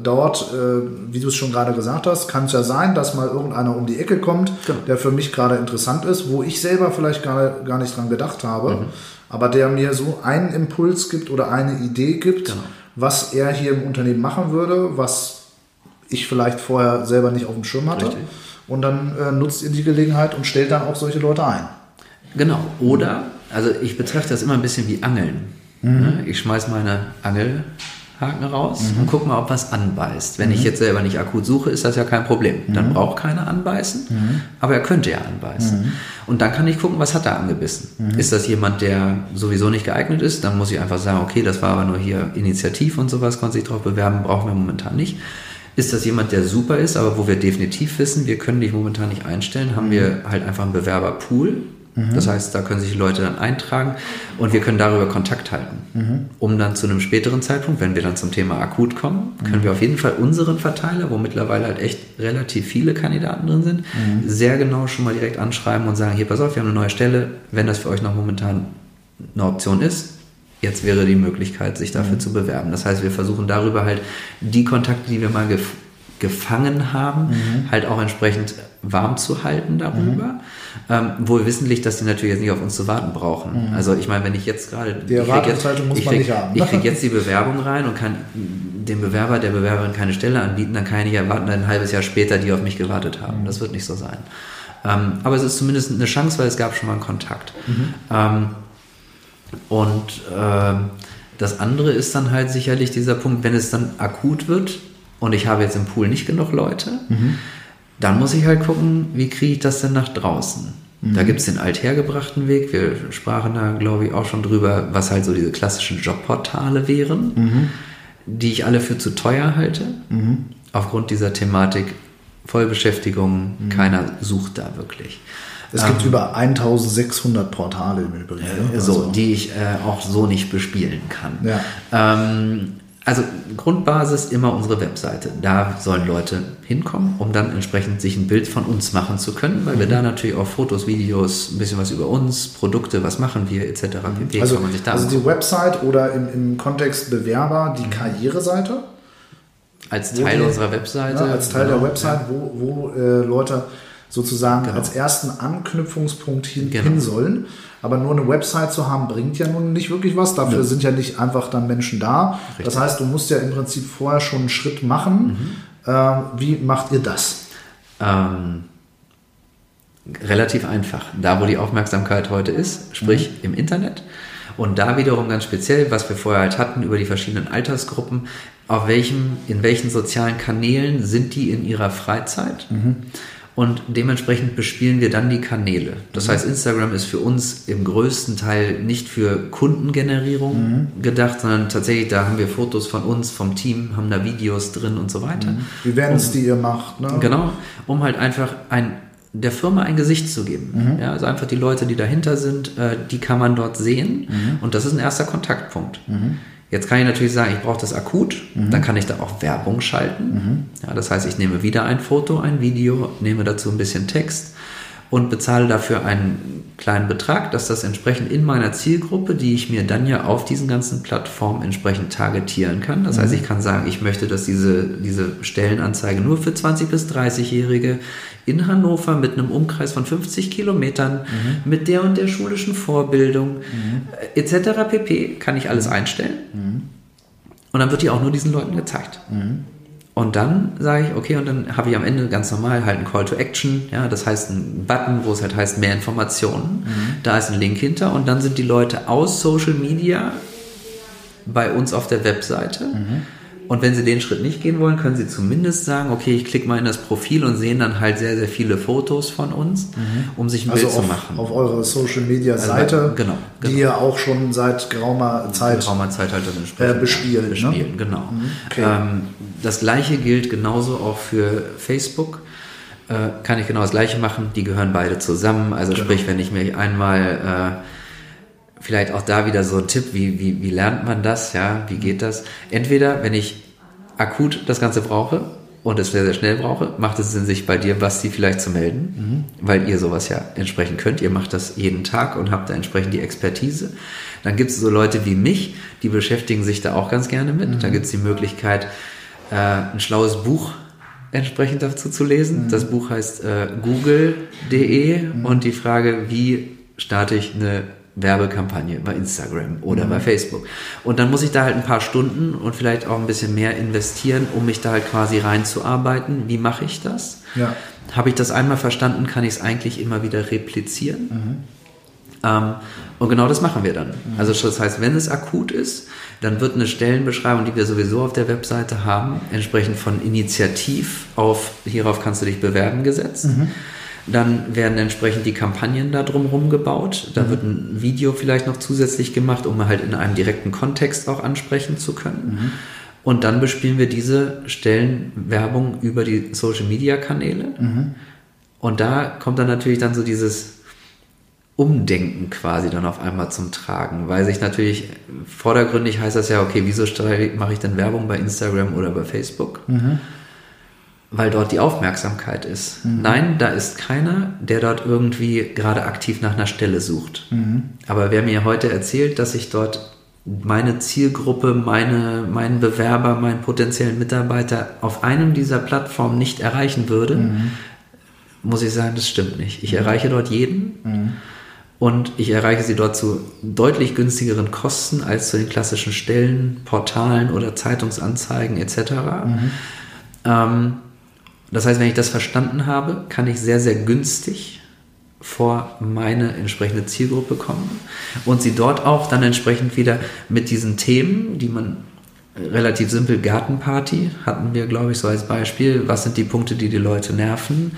dort, äh, wie du es schon gerade gesagt hast, kann es ja sein, dass mal irgendeiner um die Ecke kommt, genau. der für mich gerade interessant ist, wo ich selber vielleicht gar, gar nicht dran gedacht habe, mhm. aber der mir so einen Impuls gibt oder eine Idee gibt, genau. was er hier im Unternehmen machen würde, was ich vielleicht vorher selber nicht auf dem Schirm hatte. Richtig. Und dann äh, nutzt ihr die Gelegenheit und stellt dann auch solche Leute ein. Genau. Oder Also ich betrachte das immer ein bisschen wie Angeln. Mhm. Ich schmeiß meine Angelhaken raus mhm. und guck mal, ob was anbeißt. Wenn mhm. ich jetzt selber nicht akut suche, ist das ja kein Problem. Dann mhm. braucht keiner anbeißen, mhm. aber er könnte ja anbeißen. Mhm. Und dann kann ich gucken, was hat er angebissen. Ist das jemand, der sowieso nicht geeignet ist? Dann muss ich einfach sagen, okay, das war aber nur hier Initiativ und sowas, konnte sich darauf bewerben, brauchen wir momentan nicht. Ist das jemand, der super ist, aber wo wir definitiv wissen, wir können dich momentan nicht einstellen, haben wir halt einfach einen Bewerberpool, Mhm. Das heißt, da können sich Leute dann eintragen und wir können darüber Kontakt halten. Mhm. Um dann zu einem späteren Zeitpunkt, wenn wir dann zum Thema akut kommen, können mhm. wir auf jeden Fall unseren Verteiler, wo mittlerweile halt echt relativ viele Kandidaten drin sind, mhm. sehr genau schon mal direkt anschreiben und sagen, hier, pass auf, wir haben eine neue Stelle, wenn das für euch noch momentan eine Option ist, jetzt wäre die Möglichkeit, sich dafür mhm. zu bewerben. Das heißt, wir versuchen darüber halt die Kontakte, die wir mal gefangen haben, mhm. halt auch entsprechend warm zu halten darüber. Mhm. Ähm, wohl wissentlich, dass die natürlich jetzt nicht auf uns zu warten brauchen. Mhm. Also ich meine, wenn ich jetzt gerade... Die Erwartungshaltung muss man krieg, nicht haben. Ich kriege jetzt die Bewerbung rein und kann dem Bewerber, der Bewerberin keine Stelle anbieten, dann kann ich nicht erwarten, ein halbes Jahr später die auf mich gewartet haben. Mhm. Das wird nicht so sein. Ähm, aber es ist zumindest eine Chance, weil es gab schon mal einen Kontakt. Mhm. Ähm, und äh, das andere ist dann halt sicherlich dieser Punkt, wenn es dann akut wird, und ich habe jetzt im Pool nicht genug Leute, mhm. dann muss ich halt gucken, wie kriege ich das denn nach draußen. Mhm. Da gibt es den althergebrachten Weg. Wir sprachen da, glaube ich, auch schon drüber, was halt so diese klassischen Jobportale wären, mhm. die ich alle für zu teuer halte. Mhm. Aufgrund dieser Thematik Vollbeschäftigung, mhm. keiner sucht da wirklich. Es gibt ähm, über 1600 Portale im Übrigen. Äh, so, also. die ich äh, auch so nicht bespielen kann. Ja. Ähm, also Grundbasis immer unsere Webseite. Da sollen Leute hinkommen, um dann entsprechend sich ein Bild von uns machen zu können, weil mhm. wir da natürlich auch Fotos, Videos, ein bisschen was über uns, Produkte, was machen wir etc. pp. Also, also die Website oder im, im Kontext Bewerber die mhm. Karriereseite. Als Teil die, unserer Webseite. Ja, als Teil genau, der Website, ja. wo, wo äh, Leute sozusagen genau. als ersten Anknüpfungspunkt hin, genau. hin sollen. Aber nur eine Website zu haben, bringt ja nun nicht wirklich was. Dafür ja. sind ja nicht einfach dann Menschen da. Richtig. Das heißt, du musst ja im Prinzip vorher schon einen Schritt machen. Mhm. Äh, wie macht ihr das? Ähm, relativ einfach. Da, wo die Aufmerksamkeit heute ist, sprich mhm. im Internet. Und da wiederum ganz speziell, was wir vorher halt hatten über die verschiedenen Altersgruppen, auf welchem, in welchen sozialen Kanälen sind die in ihrer Freizeit? Mhm und dementsprechend bespielen wir dann die Kanäle. Das mhm. heißt, Instagram ist für uns im größten Teil nicht für Kundengenerierung mhm. gedacht, sondern tatsächlich, da haben wir Fotos von uns, vom Team, haben da Videos drin und so weiter. Mhm. Events, um, die ihr macht. Ne? Genau, um halt einfach ein, der Firma ein Gesicht zu geben. Mhm. Ja, also einfach die Leute, die dahinter sind, äh, die kann man dort sehen mhm. und das ist ein erster Kontaktpunkt. Jetzt kann ich natürlich sagen, ich brauche das akut, mhm. dann kann ich da auch Werbung schalten. Mhm. Ja, das heißt, ich nehme wieder ein Foto, ein Video, nehme dazu ein bisschen Text und bezahle dafür einen kleinen Betrag, dass das entsprechend in meiner Zielgruppe, die ich mir dann ja auf diesen ganzen Plattformen entsprechend targetieren kann. Das mhm. heißt, ich kann sagen, ich möchte, dass diese, diese Stellenanzeige nur für 20 bis 30-Jährige in Hannover mit einem Umkreis von 50 Kilometern, mhm. mit der und der schulischen Vorbildung mhm. etc. pp. kann ich alles einstellen. Mhm. Und dann wird die auch nur diesen Leuten gezeigt. Mhm. Und dann sage ich, okay, und dann habe ich am Ende ganz normal halt ein Call to Action, ja, das heißt ein Button, wo es halt heißt mehr Informationen. Mhm. Da ist ein Link hinter und dann sind die Leute aus Social Media bei uns auf der Webseite. Mhm. Und wenn sie den Schritt nicht gehen wollen, können sie zumindest sagen, okay, ich klicke mal in das Profil und sehen dann halt sehr, sehr viele Fotos von uns, mhm. um sich ein also Bild auf, zu machen. Auf eurer Social Media also Seite, also, genau, genau. die ihr auch schon seit geraumer Zeit, geraumer Zeit halt äh, bespielen. bespielen ne? genau. Mhm. Okay. Ähm, das gleiche gilt genauso auch für Facebook. Äh, kann ich genau das gleiche machen. Die gehören beide zusammen. Also genau. sprich, wenn ich mir einmal äh, vielleicht auch da wieder so ein Tipp, wie, wie, wie lernt man das, ja, wie geht das? Entweder, wenn ich akut das Ganze brauche und es sehr, sehr schnell brauche, macht es Sinn, sich bei dir, Basti, vielleicht zu melden, mhm. weil ihr sowas ja entsprechend könnt. Ihr macht das jeden Tag und habt da entsprechend die Expertise. Dann gibt es so Leute wie mich, die beschäftigen sich da auch ganz gerne mit. Mhm. Da gibt es die Möglichkeit, äh, ein schlaues Buch entsprechend dazu zu lesen. Mhm. Das Buch heißt äh, google.de mhm. und die Frage, wie starte ich eine Werbekampagne bei Instagram oder mhm. bei Facebook. Und dann muss ich da halt ein paar Stunden und vielleicht auch ein bisschen mehr investieren, um mich da halt quasi reinzuarbeiten. Wie mache ich das? Ja. Habe ich das einmal verstanden, kann ich es eigentlich immer wieder replizieren. Mhm. Ähm, und genau das machen wir dann. Mhm. Also das heißt, wenn es akut ist, dann wird eine Stellenbeschreibung, die wir sowieso auf der Webseite haben, entsprechend von Initiativ auf hierauf kannst du dich bewerben gesetzt. Dann werden entsprechend die Kampagnen da drumherum gebaut. Da mhm. wird ein Video vielleicht noch zusätzlich gemacht, um halt in einem direkten Kontext auch ansprechen zu können. Mhm. Und dann bespielen wir diese Stellenwerbung über die Social Media Kanäle. Mhm. Und da kommt dann natürlich dann so dieses Umdenken quasi dann auf einmal zum Tragen, weil sich natürlich vordergründig heißt das ja, okay, wieso mache ich denn Werbung bei Instagram oder bei Facebook? Mhm. Weil dort die Aufmerksamkeit ist. Mhm. Nein, da ist keiner, der dort irgendwie gerade aktiv nach einer Stelle sucht. Mhm. Aber wer mir heute erzählt, dass ich dort meine Zielgruppe, meine, meinen Bewerber, meinen potenziellen Mitarbeiter auf einem dieser Plattformen nicht erreichen würde, mhm. muss ich sagen, das stimmt nicht. Ich mhm. erreiche dort jeden mhm und ich erreiche sie dort zu deutlich günstigeren Kosten als zu den klassischen Stellen, Portalen oder Zeitungsanzeigen etc. Mhm. Ähm, das heißt, wenn ich das verstanden habe, kann ich sehr, sehr günstig vor meine entsprechende Zielgruppe kommen und sie dort auch dann entsprechend wieder mit diesen Themen, die man relativ simpel Gartenparty hatten wir, glaube ich, so als Beispiel. Was sind die Punkte, die die Leute nerven?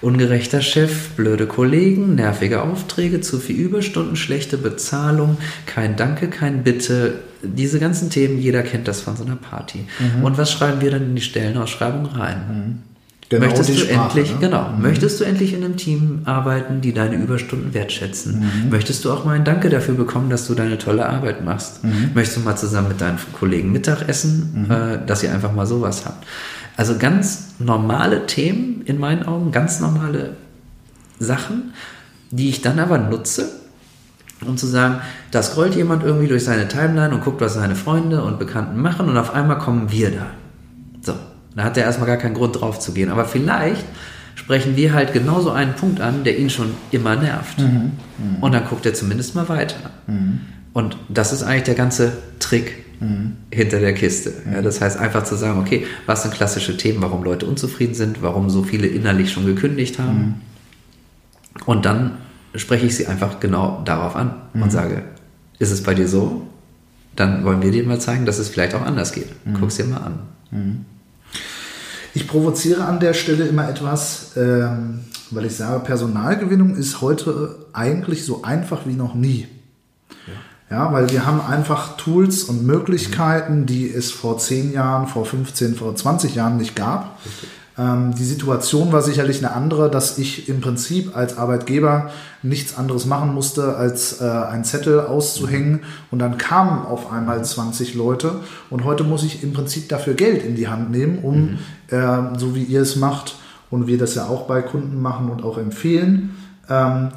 Ungerechter Chef, blöde Kollegen, nervige Aufträge, zu viel Überstunden, schlechte Bezahlung, kein Danke, kein Bitte. Diese ganzen Themen, jeder kennt das von so einer Party. Mhm. Und was schreiben wir dann in die Stellenausschreibung rein? Mhm. Genau möchtest du Sprache, endlich, ne? genau, mhm. möchtest du endlich in einem Team arbeiten, die deine Überstunden wertschätzen? Mhm. Möchtest du auch mal ein Danke dafür bekommen, dass du deine tolle Arbeit machst? Mhm. Möchtest du mal zusammen mit deinen Kollegen Mittag essen, mhm. äh, dass ihr einfach mal sowas habt? Also ganz normale Themen in meinen Augen, ganz normale Sachen, die ich dann aber nutze, um zu sagen, da scrollt jemand irgendwie durch seine Timeline und guckt, was seine Freunde und Bekannten machen und auf einmal kommen wir da. Da hat er erstmal gar keinen Grund drauf zu gehen. Aber vielleicht sprechen wir halt genauso einen Punkt an, der ihn schon immer nervt. Mhm. Mhm. Und dann guckt er zumindest mal weiter. Mhm. Und das ist eigentlich der ganze Trick mhm. hinter der Kiste. Ja, das heißt einfach zu sagen, okay, was sind klassische Themen, warum Leute unzufrieden sind, warum so viele innerlich schon gekündigt haben. Mhm. Und dann spreche ich sie einfach genau darauf an mhm. und sage, ist es bei dir so? Dann wollen wir dir mal zeigen, dass es vielleicht auch anders geht. Mhm. Guck es dir mal an. Ich provoziere an der Stelle immer etwas, ähm, weil ich sage, Personalgewinnung ist heute eigentlich so einfach wie noch nie. Ja, weil wir haben einfach Tools und Möglichkeiten, die es vor 10 Jahren, vor 15, vor 20 Jahren nicht gab. Ähm, die Situation war sicherlich eine andere, dass ich im Prinzip als Arbeitgeber nichts anderes machen musste, als äh, einen Zettel auszuhängen. Und dann kamen auf einmal 20 Leute. Und heute muss ich im Prinzip dafür Geld in die Hand nehmen, um, mhm. äh, so wie ihr es macht und wir das ja auch bei Kunden machen und auch empfehlen, ähm,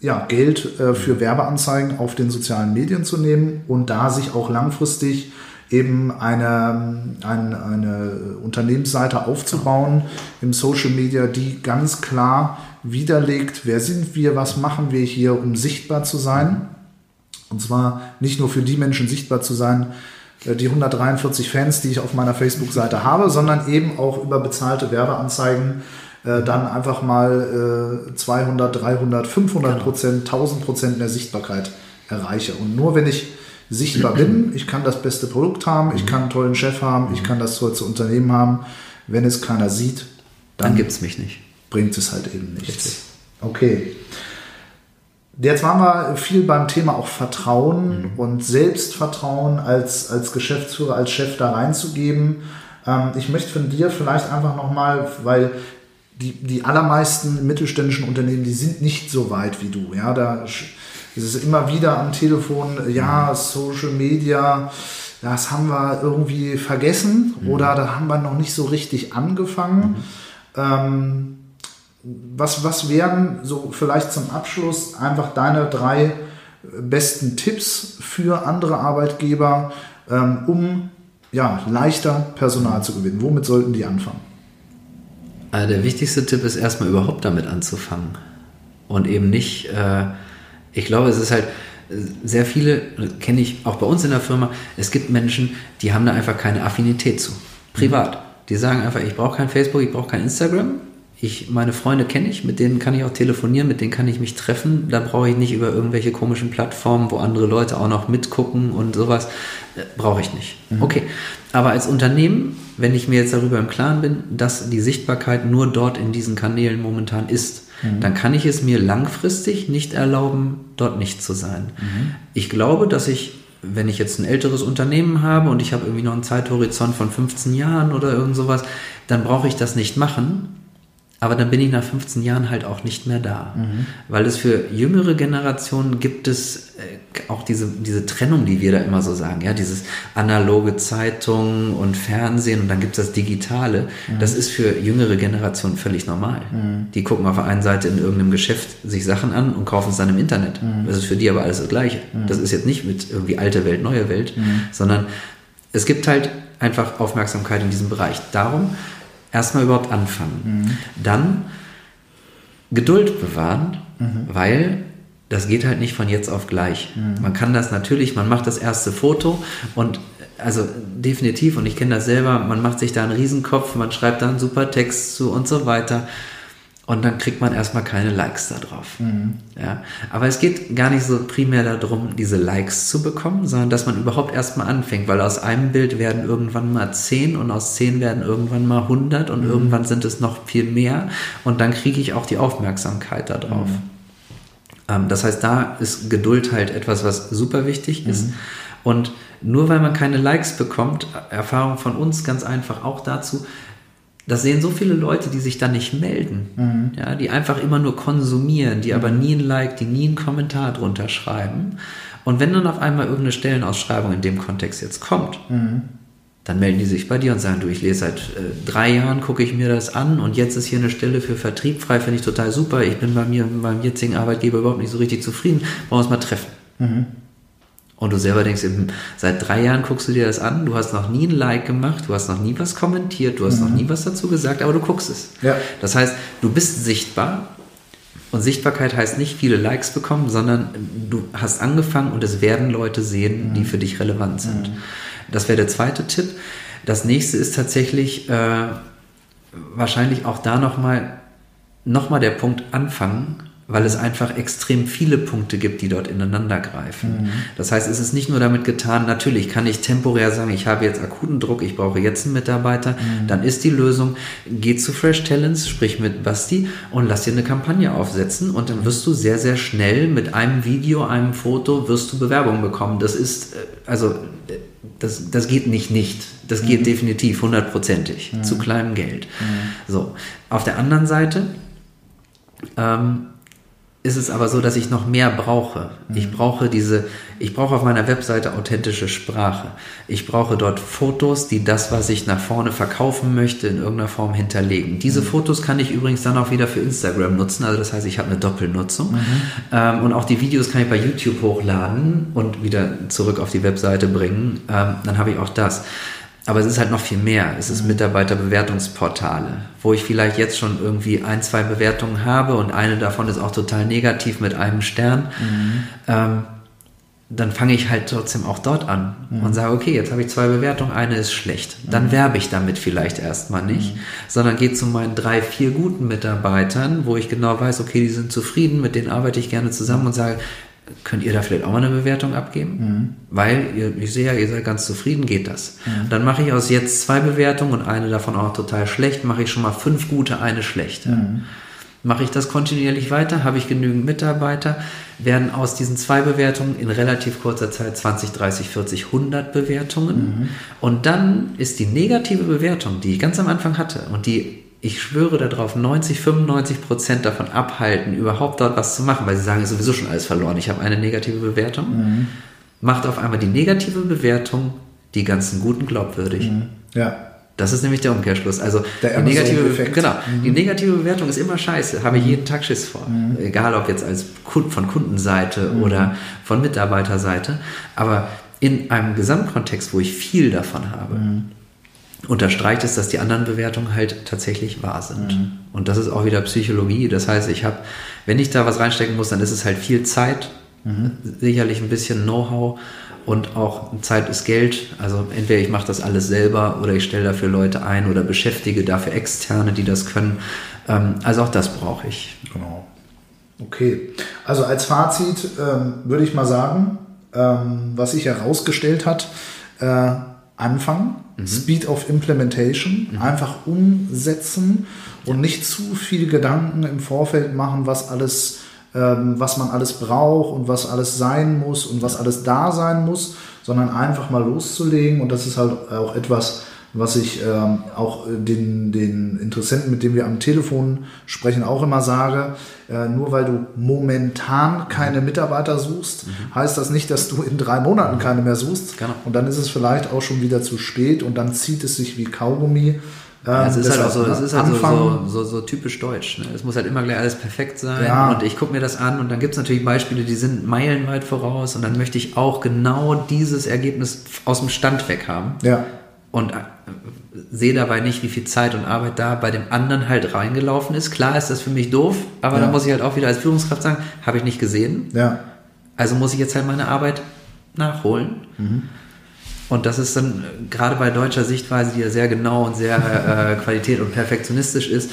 ja, Geld äh, für Werbeanzeigen auf den sozialen Medien zu nehmen und da sich auch langfristig eben eine, eine, eine Unternehmensseite aufzubauen im Social Media, die ganz klar widerlegt, wer sind wir, was machen wir hier, um sichtbar zu sein. Und zwar nicht nur für die Menschen sichtbar zu sein, äh, die 143 Fans, die ich auf meiner Facebook-Seite habe, sondern eben auch über bezahlte Werbeanzeigen äh, dann einfach mal äh, 200, 300, 500 genau. Prozent, 1000 Prozent mehr Sichtbarkeit erreiche. Und nur wenn ich sichtbar bin, ich kann das beste Produkt haben, ich mhm. kann einen tollen Chef haben, ich mhm. kann das tollste Unternehmen haben, wenn es keiner sieht, dann, dann gibt es mich nicht. Bringt es halt eben nichts. Okay. Jetzt waren wir viel beim Thema auch Vertrauen mhm. und Selbstvertrauen als, als Geschäftsführer, als Chef da reinzugeben. Ähm, ich möchte von dir vielleicht einfach nochmal, weil die, die allermeisten mittelständischen Unternehmen, die sind nicht so weit wie du. Ja, da ist es immer wieder am Telefon, ja, Social Media, das haben wir irgendwie vergessen mhm. oder da haben wir noch nicht so richtig angefangen. Mhm. Ähm, was, was wären so vielleicht zum Abschluss einfach deine drei besten Tipps für andere Arbeitgeber, ähm, um ja, leichter Personal zu gewinnen? Womit sollten die anfangen? Also der wichtigste Tipp ist erstmal überhaupt damit anzufangen. Und eben nicht, äh, ich glaube, es ist halt, sehr viele, kenne ich auch bei uns in der Firma, es gibt Menschen, die haben da einfach keine Affinität zu. Privat. Mhm. Die sagen einfach, ich brauche kein Facebook, ich brauche kein Instagram, Ich, meine Freunde kenne ich, mit denen kann ich auch telefonieren, mit denen kann ich mich treffen. Da brauche ich nicht über irgendwelche komischen Plattformen, wo andere Leute auch noch mitgucken und sowas. Äh, brauche ich nicht. Mhm. Okay. Aber als Unternehmen, wenn ich mir jetzt darüber im Klaren bin, dass die Sichtbarkeit nur dort in diesen Kanälen momentan ist, mhm. dann kann ich es mir langfristig nicht erlauben, dort nicht zu sein. Mhm. Ich glaube, dass ich wenn ich jetzt ein älteres Unternehmen habe und ich habe irgendwie noch einen Zeithorizont von 15 Jahren oder irgend sowas, dann brauche ich das nicht machen, aber dann bin ich nach 15 Jahren halt auch nicht mehr da. Mhm. Weil es für jüngere Generationen gibt es äh, auch diese, diese Trennung, die wir da immer so sagen. Ja, dieses analoge Zeitung und Fernsehen und dann gibt es das Digitale. Mhm. Das ist für jüngere Generationen völlig normal. Mhm. Die gucken auf der einen Seite in irgendeinem Geschäft sich Sachen an und kaufen es dann im Internet. Mhm. Das ist für die aber alles das Gleiche. Mhm. Das ist jetzt nicht mit irgendwie alte Welt, neue Welt, mhm. sondern es gibt halt einfach Aufmerksamkeit in diesem Bereich. Darum erstmal überhaupt anfangen. Mhm. Dann Geduld bewahren, mhm. weil das geht halt nicht von jetzt auf gleich. Mhm. Man kann das natürlich, man macht das erste Foto und also definitiv, und ich kenne das selber, man macht sich da einen Riesenkopf, man schreibt da einen super Text zu und so weiter und dann kriegt man erstmal keine Likes da drauf. Mhm. Ja, aber es geht gar nicht so primär darum, diese Likes zu bekommen, sondern dass man überhaupt erstmal anfängt, weil aus einem Bild werden irgendwann mal zehn und aus zehn werden irgendwann mal hundert und mhm. irgendwann sind es noch viel mehr und dann kriege ich auch die Aufmerksamkeit da drauf. Mhm. Ähm, das heißt, da ist Geduld halt etwas, was super wichtig ist. Mhm. Und nur weil man keine Likes bekommt, Erfahrung von uns ganz einfach auch dazu, das sehen so viele Leute, die sich dann nicht melden, mhm. ja, die einfach immer nur konsumieren, die aber nie ein Like, die nie einen Kommentar drunter schreiben. Und wenn dann auf einmal irgendeine Stellenausschreibung in dem Kontext jetzt kommt, mhm. dann melden die sich bei dir und sagen, du, ich lese seit äh, drei Jahren, gucke ich mir das an und jetzt ist hier eine Stelle für Vertrieb frei, finde ich total super. Ich bin bei mir, beim jetzigen Arbeitgeber überhaupt nicht so richtig zufrieden, wollen wir uns mal treffen. Mhm. Und du selber denkst eben, seit drei Jahren guckst du dir das an, du hast noch nie ein Like gemacht, du hast noch nie was kommentiert, du hast mhm. noch nie was dazu gesagt, aber du guckst es. Ja. Das heißt, du bist sichtbar und Sichtbarkeit heißt nicht viele Likes bekommen, sondern du hast angefangen und es werden Leute sehen, mhm. die für dich relevant sind. Mhm. Das wäre der zweite Tipp. Das nächste ist tatsächlich äh, wahrscheinlich auch da nochmal noch mal der Punkt anfangen weil es einfach extrem viele Punkte gibt, die dort ineinander greifen. Mhm. Das heißt, es ist nicht nur damit getan, natürlich kann ich temporär sagen, ich habe jetzt akuten Druck, ich brauche jetzt einen Mitarbeiter, mhm. dann ist die Lösung, geh zu Fresh Talents, sprich mit Basti und lass dir eine Kampagne aufsetzen und dann wirst du sehr, sehr schnell mit einem Video, einem Foto, wirst du Bewerbung bekommen. Das ist, äh, also, das, das geht nicht nicht. Das geht mhm. definitiv hundertprozentig mhm. zu kleinem Geld. Mhm. So. Auf der anderen Seite, ähm, ist es aber so, dass ich noch mehr brauche. Ich mhm. brauche diese, ich brauche auf meiner Webseite authentische Sprache. Ich brauche dort Fotos, die das, was ich nach vorne verkaufen möchte, in irgendeiner Form hinterlegen. Diese mhm. Fotos kann ich übrigens dann auch wieder für Instagram nutzen. Also das heißt, ich habe eine Doppelnutzung. Mhm. Ähm, und auch die Videos kann ich bei YouTube hochladen und wieder zurück auf die Webseite bringen. Ähm, dann habe ich auch das. Aber es ist halt noch viel mehr. Es ist Mitarbeiterbewertungsportale, wo ich vielleicht jetzt schon irgendwie ein, zwei Bewertungen habe und eine davon ist auch total negativ mit einem Stern. Mhm. Ähm, dann fange ich halt trotzdem auch dort an mhm. und sage, okay, jetzt habe ich zwei Bewertungen, eine ist schlecht. Dann mhm. werbe ich damit vielleicht erstmal nicht, mhm. sondern gehe zu meinen drei, vier guten Mitarbeitern, wo ich genau weiß, okay, die sind zufrieden, mit denen arbeite ich gerne zusammen und sage, könnt ihr da vielleicht auch mal eine Bewertung abgeben? Mhm. Weil ihr, ich sehe ja, ihr seid ganz zufrieden, geht das. Mhm. Dann mache ich aus jetzt zwei Bewertungen und eine davon auch total schlecht, mache ich schon mal fünf gute, eine schlechte. Mhm. Mache ich das kontinuierlich weiter, habe ich genügend Mitarbeiter, werden aus diesen zwei Bewertungen in relativ kurzer Zeit 20, 30, 40, 100 Bewertungen. Mhm. Und dann ist die negative Bewertung, die ich ganz am Anfang hatte und die ich schwöre darauf, 90, 95 Prozent davon abhalten, überhaupt dort was zu machen, weil sie sagen, ist sowieso schon alles verloren. Ich habe eine negative Bewertung. Mhm. Macht auf einmal die negative Bewertung die ganzen guten glaubwürdig. Mhm. Ja. Das ist nämlich der Umkehrschluss. Also der die negative, genau, mhm. die negative Bewertung ist immer scheiße. Habe ich jeden Tag Schiss vor. Mhm. Egal ob jetzt als von Kundenseite mhm. oder von Mitarbeiterseite. Aber in einem Gesamtkontext, wo ich viel davon habe, mhm unterstreicht es, dass die anderen Bewertungen halt tatsächlich wahr sind. Mhm. Und das ist auch wieder Psychologie. Das heißt, ich habe, wenn ich da was reinstecken muss, dann ist es halt viel Zeit, mhm. sicherlich ein bisschen Know-how und auch Zeit ist Geld. Also entweder ich mache das alles selber oder ich stelle dafür Leute ein oder beschäftige dafür Externe, die das können. Ähm, also auch das brauche ich. Genau. Okay. Also als Fazit ähm, würde ich mal sagen, ähm, was sich herausgestellt hat, äh, anfangen, mhm. Speed of Implementation, mhm. einfach umsetzen und nicht zu viel Gedanken im Vorfeld machen, was alles, ähm, was man alles braucht und was alles sein muss und was alles da sein muss, sondern einfach mal loszulegen. Und das ist halt auch etwas, was ich ähm, auch den, den Interessenten, mit denen wir am Telefon sprechen, auch immer sage. Äh, nur weil du momentan keine Mitarbeiter suchst, mhm. heißt das nicht, dass du in drei Monaten keine mehr suchst. Genau. Und dann ist es vielleicht auch schon wieder zu spät und dann zieht es sich wie Kaugummi. Ja, es ist halt auch so, es ist halt so, so, so, typisch deutsch. Ne? Es muss halt immer gleich alles perfekt sein. Ja. Und ich gucke mir das an und dann gibt es natürlich Beispiele, die sind meilenweit voraus und dann möchte ich auch genau dieses Ergebnis aus dem Stand weg haben. Ja. Und äh, sehe dabei nicht, wie viel Zeit und Arbeit da bei dem anderen halt reingelaufen ist. Klar ist das für mich doof, aber ja. dann muss ich halt auch wieder als Führungskraft sagen, habe ich nicht gesehen. Ja. Also muss ich jetzt halt meine Arbeit nachholen. Mhm. Und das ist dann gerade bei deutscher Sichtweise, die ja sehr genau und sehr äh, qualität und perfektionistisch ist,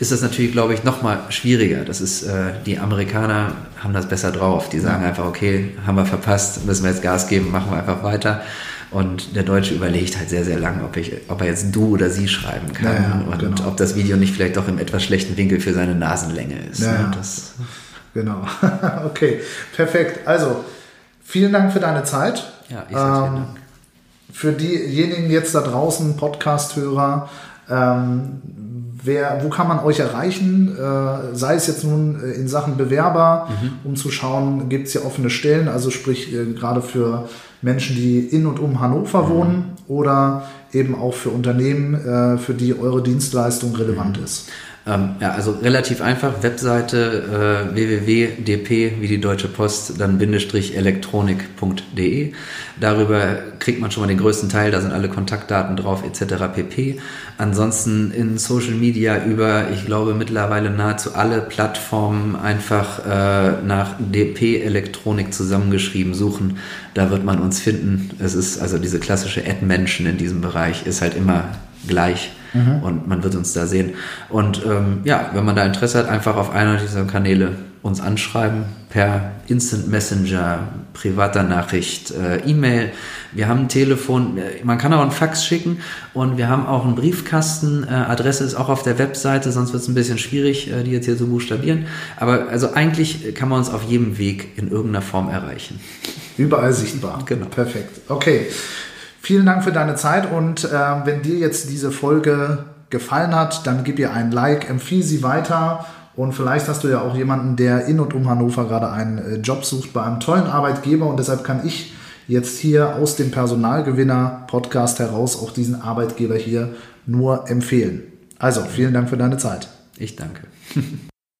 ist das natürlich, glaube ich, noch mal schwieriger. Das ist, äh, die Amerikaner haben das besser drauf. Die sagen einfach, okay, haben wir verpasst, müssen wir jetzt Gas geben, machen wir einfach weiter. Und der Deutsche überlegt halt sehr, sehr lange, ob, ich, ob er jetzt du oder sie schreiben kann ja, ja, und genau. ob das Video nicht vielleicht doch im etwas schlechten Winkel für seine Nasenlänge ist. Ja, ne? das genau. okay, perfekt. Also, vielen Dank für deine Zeit. Ja, ich sage ähm, vielen Dank für diejenigen jetzt da draußen, Podcast-Hörer, ähm, wer, wo kann man euch erreichen? Äh, sei es jetzt nun äh, in Sachen Bewerber, mhm. um zu schauen, gibt es hier offene Stellen, also sprich äh, gerade für Menschen, die in und um Hannover mhm. wohnen oder eben auch für Unternehmen, äh, für die eure Dienstleistung relevant mhm. ist. Ähm, ja, also relativ einfach, Webseite äh, www.dp wie die Deutsche Post, dann bindestrich elektronik.de. Darüber kriegt man schon mal den größten Teil, da sind alle Kontaktdaten drauf etc. pp. Ansonsten in Social Media über, ich glaube mittlerweile nahezu alle Plattformen einfach äh, nach DP Elektronik zusammengeschrieben suchen. Da wird man uns finden. Es ist also diese klassische Ad-Menschen in diesem Bereich ist halt immer gleich mhm. und man wird uns da sehen. Und ähm, ja, wenn man da Interesse hat, einfach auf einer dieser Kanäle uns anschreiben per Instant Messenger, privater Nachricht, äh, E-Mail. Wir haben ein Telefon, äh, man kann auch einen Fax schicken und wir haben auch einen Briefkasten. Äh, Adresse ist auch auf der Webseite, sonst wird es ein bisschen schwierig, äh, die jetzt hier zu buchstabieren. Aber also eigentlich kann man uns auf jedem Weg in irgendeiner Form erreichen. Überall sichtbar. Genau. Perfekt. Okay. Vielen Dank für deine Zeit und äh, wenn dir jetzt diese Folge gefallen hat, dann gib ihr ein Like, empfiehl sie weiter und vielleicht hast du ja auch jemanden, der in und um Hannover gerade einen äh, Job sucht bei einem tollen Arbeitgeber und deshalb kann ich jetzt hier aus dem Personalgewinner Podcast heraus auch diesen Arbeitgeber hier nur empfehlen. Also, vielen Dank für deine Zeit. Ich danke.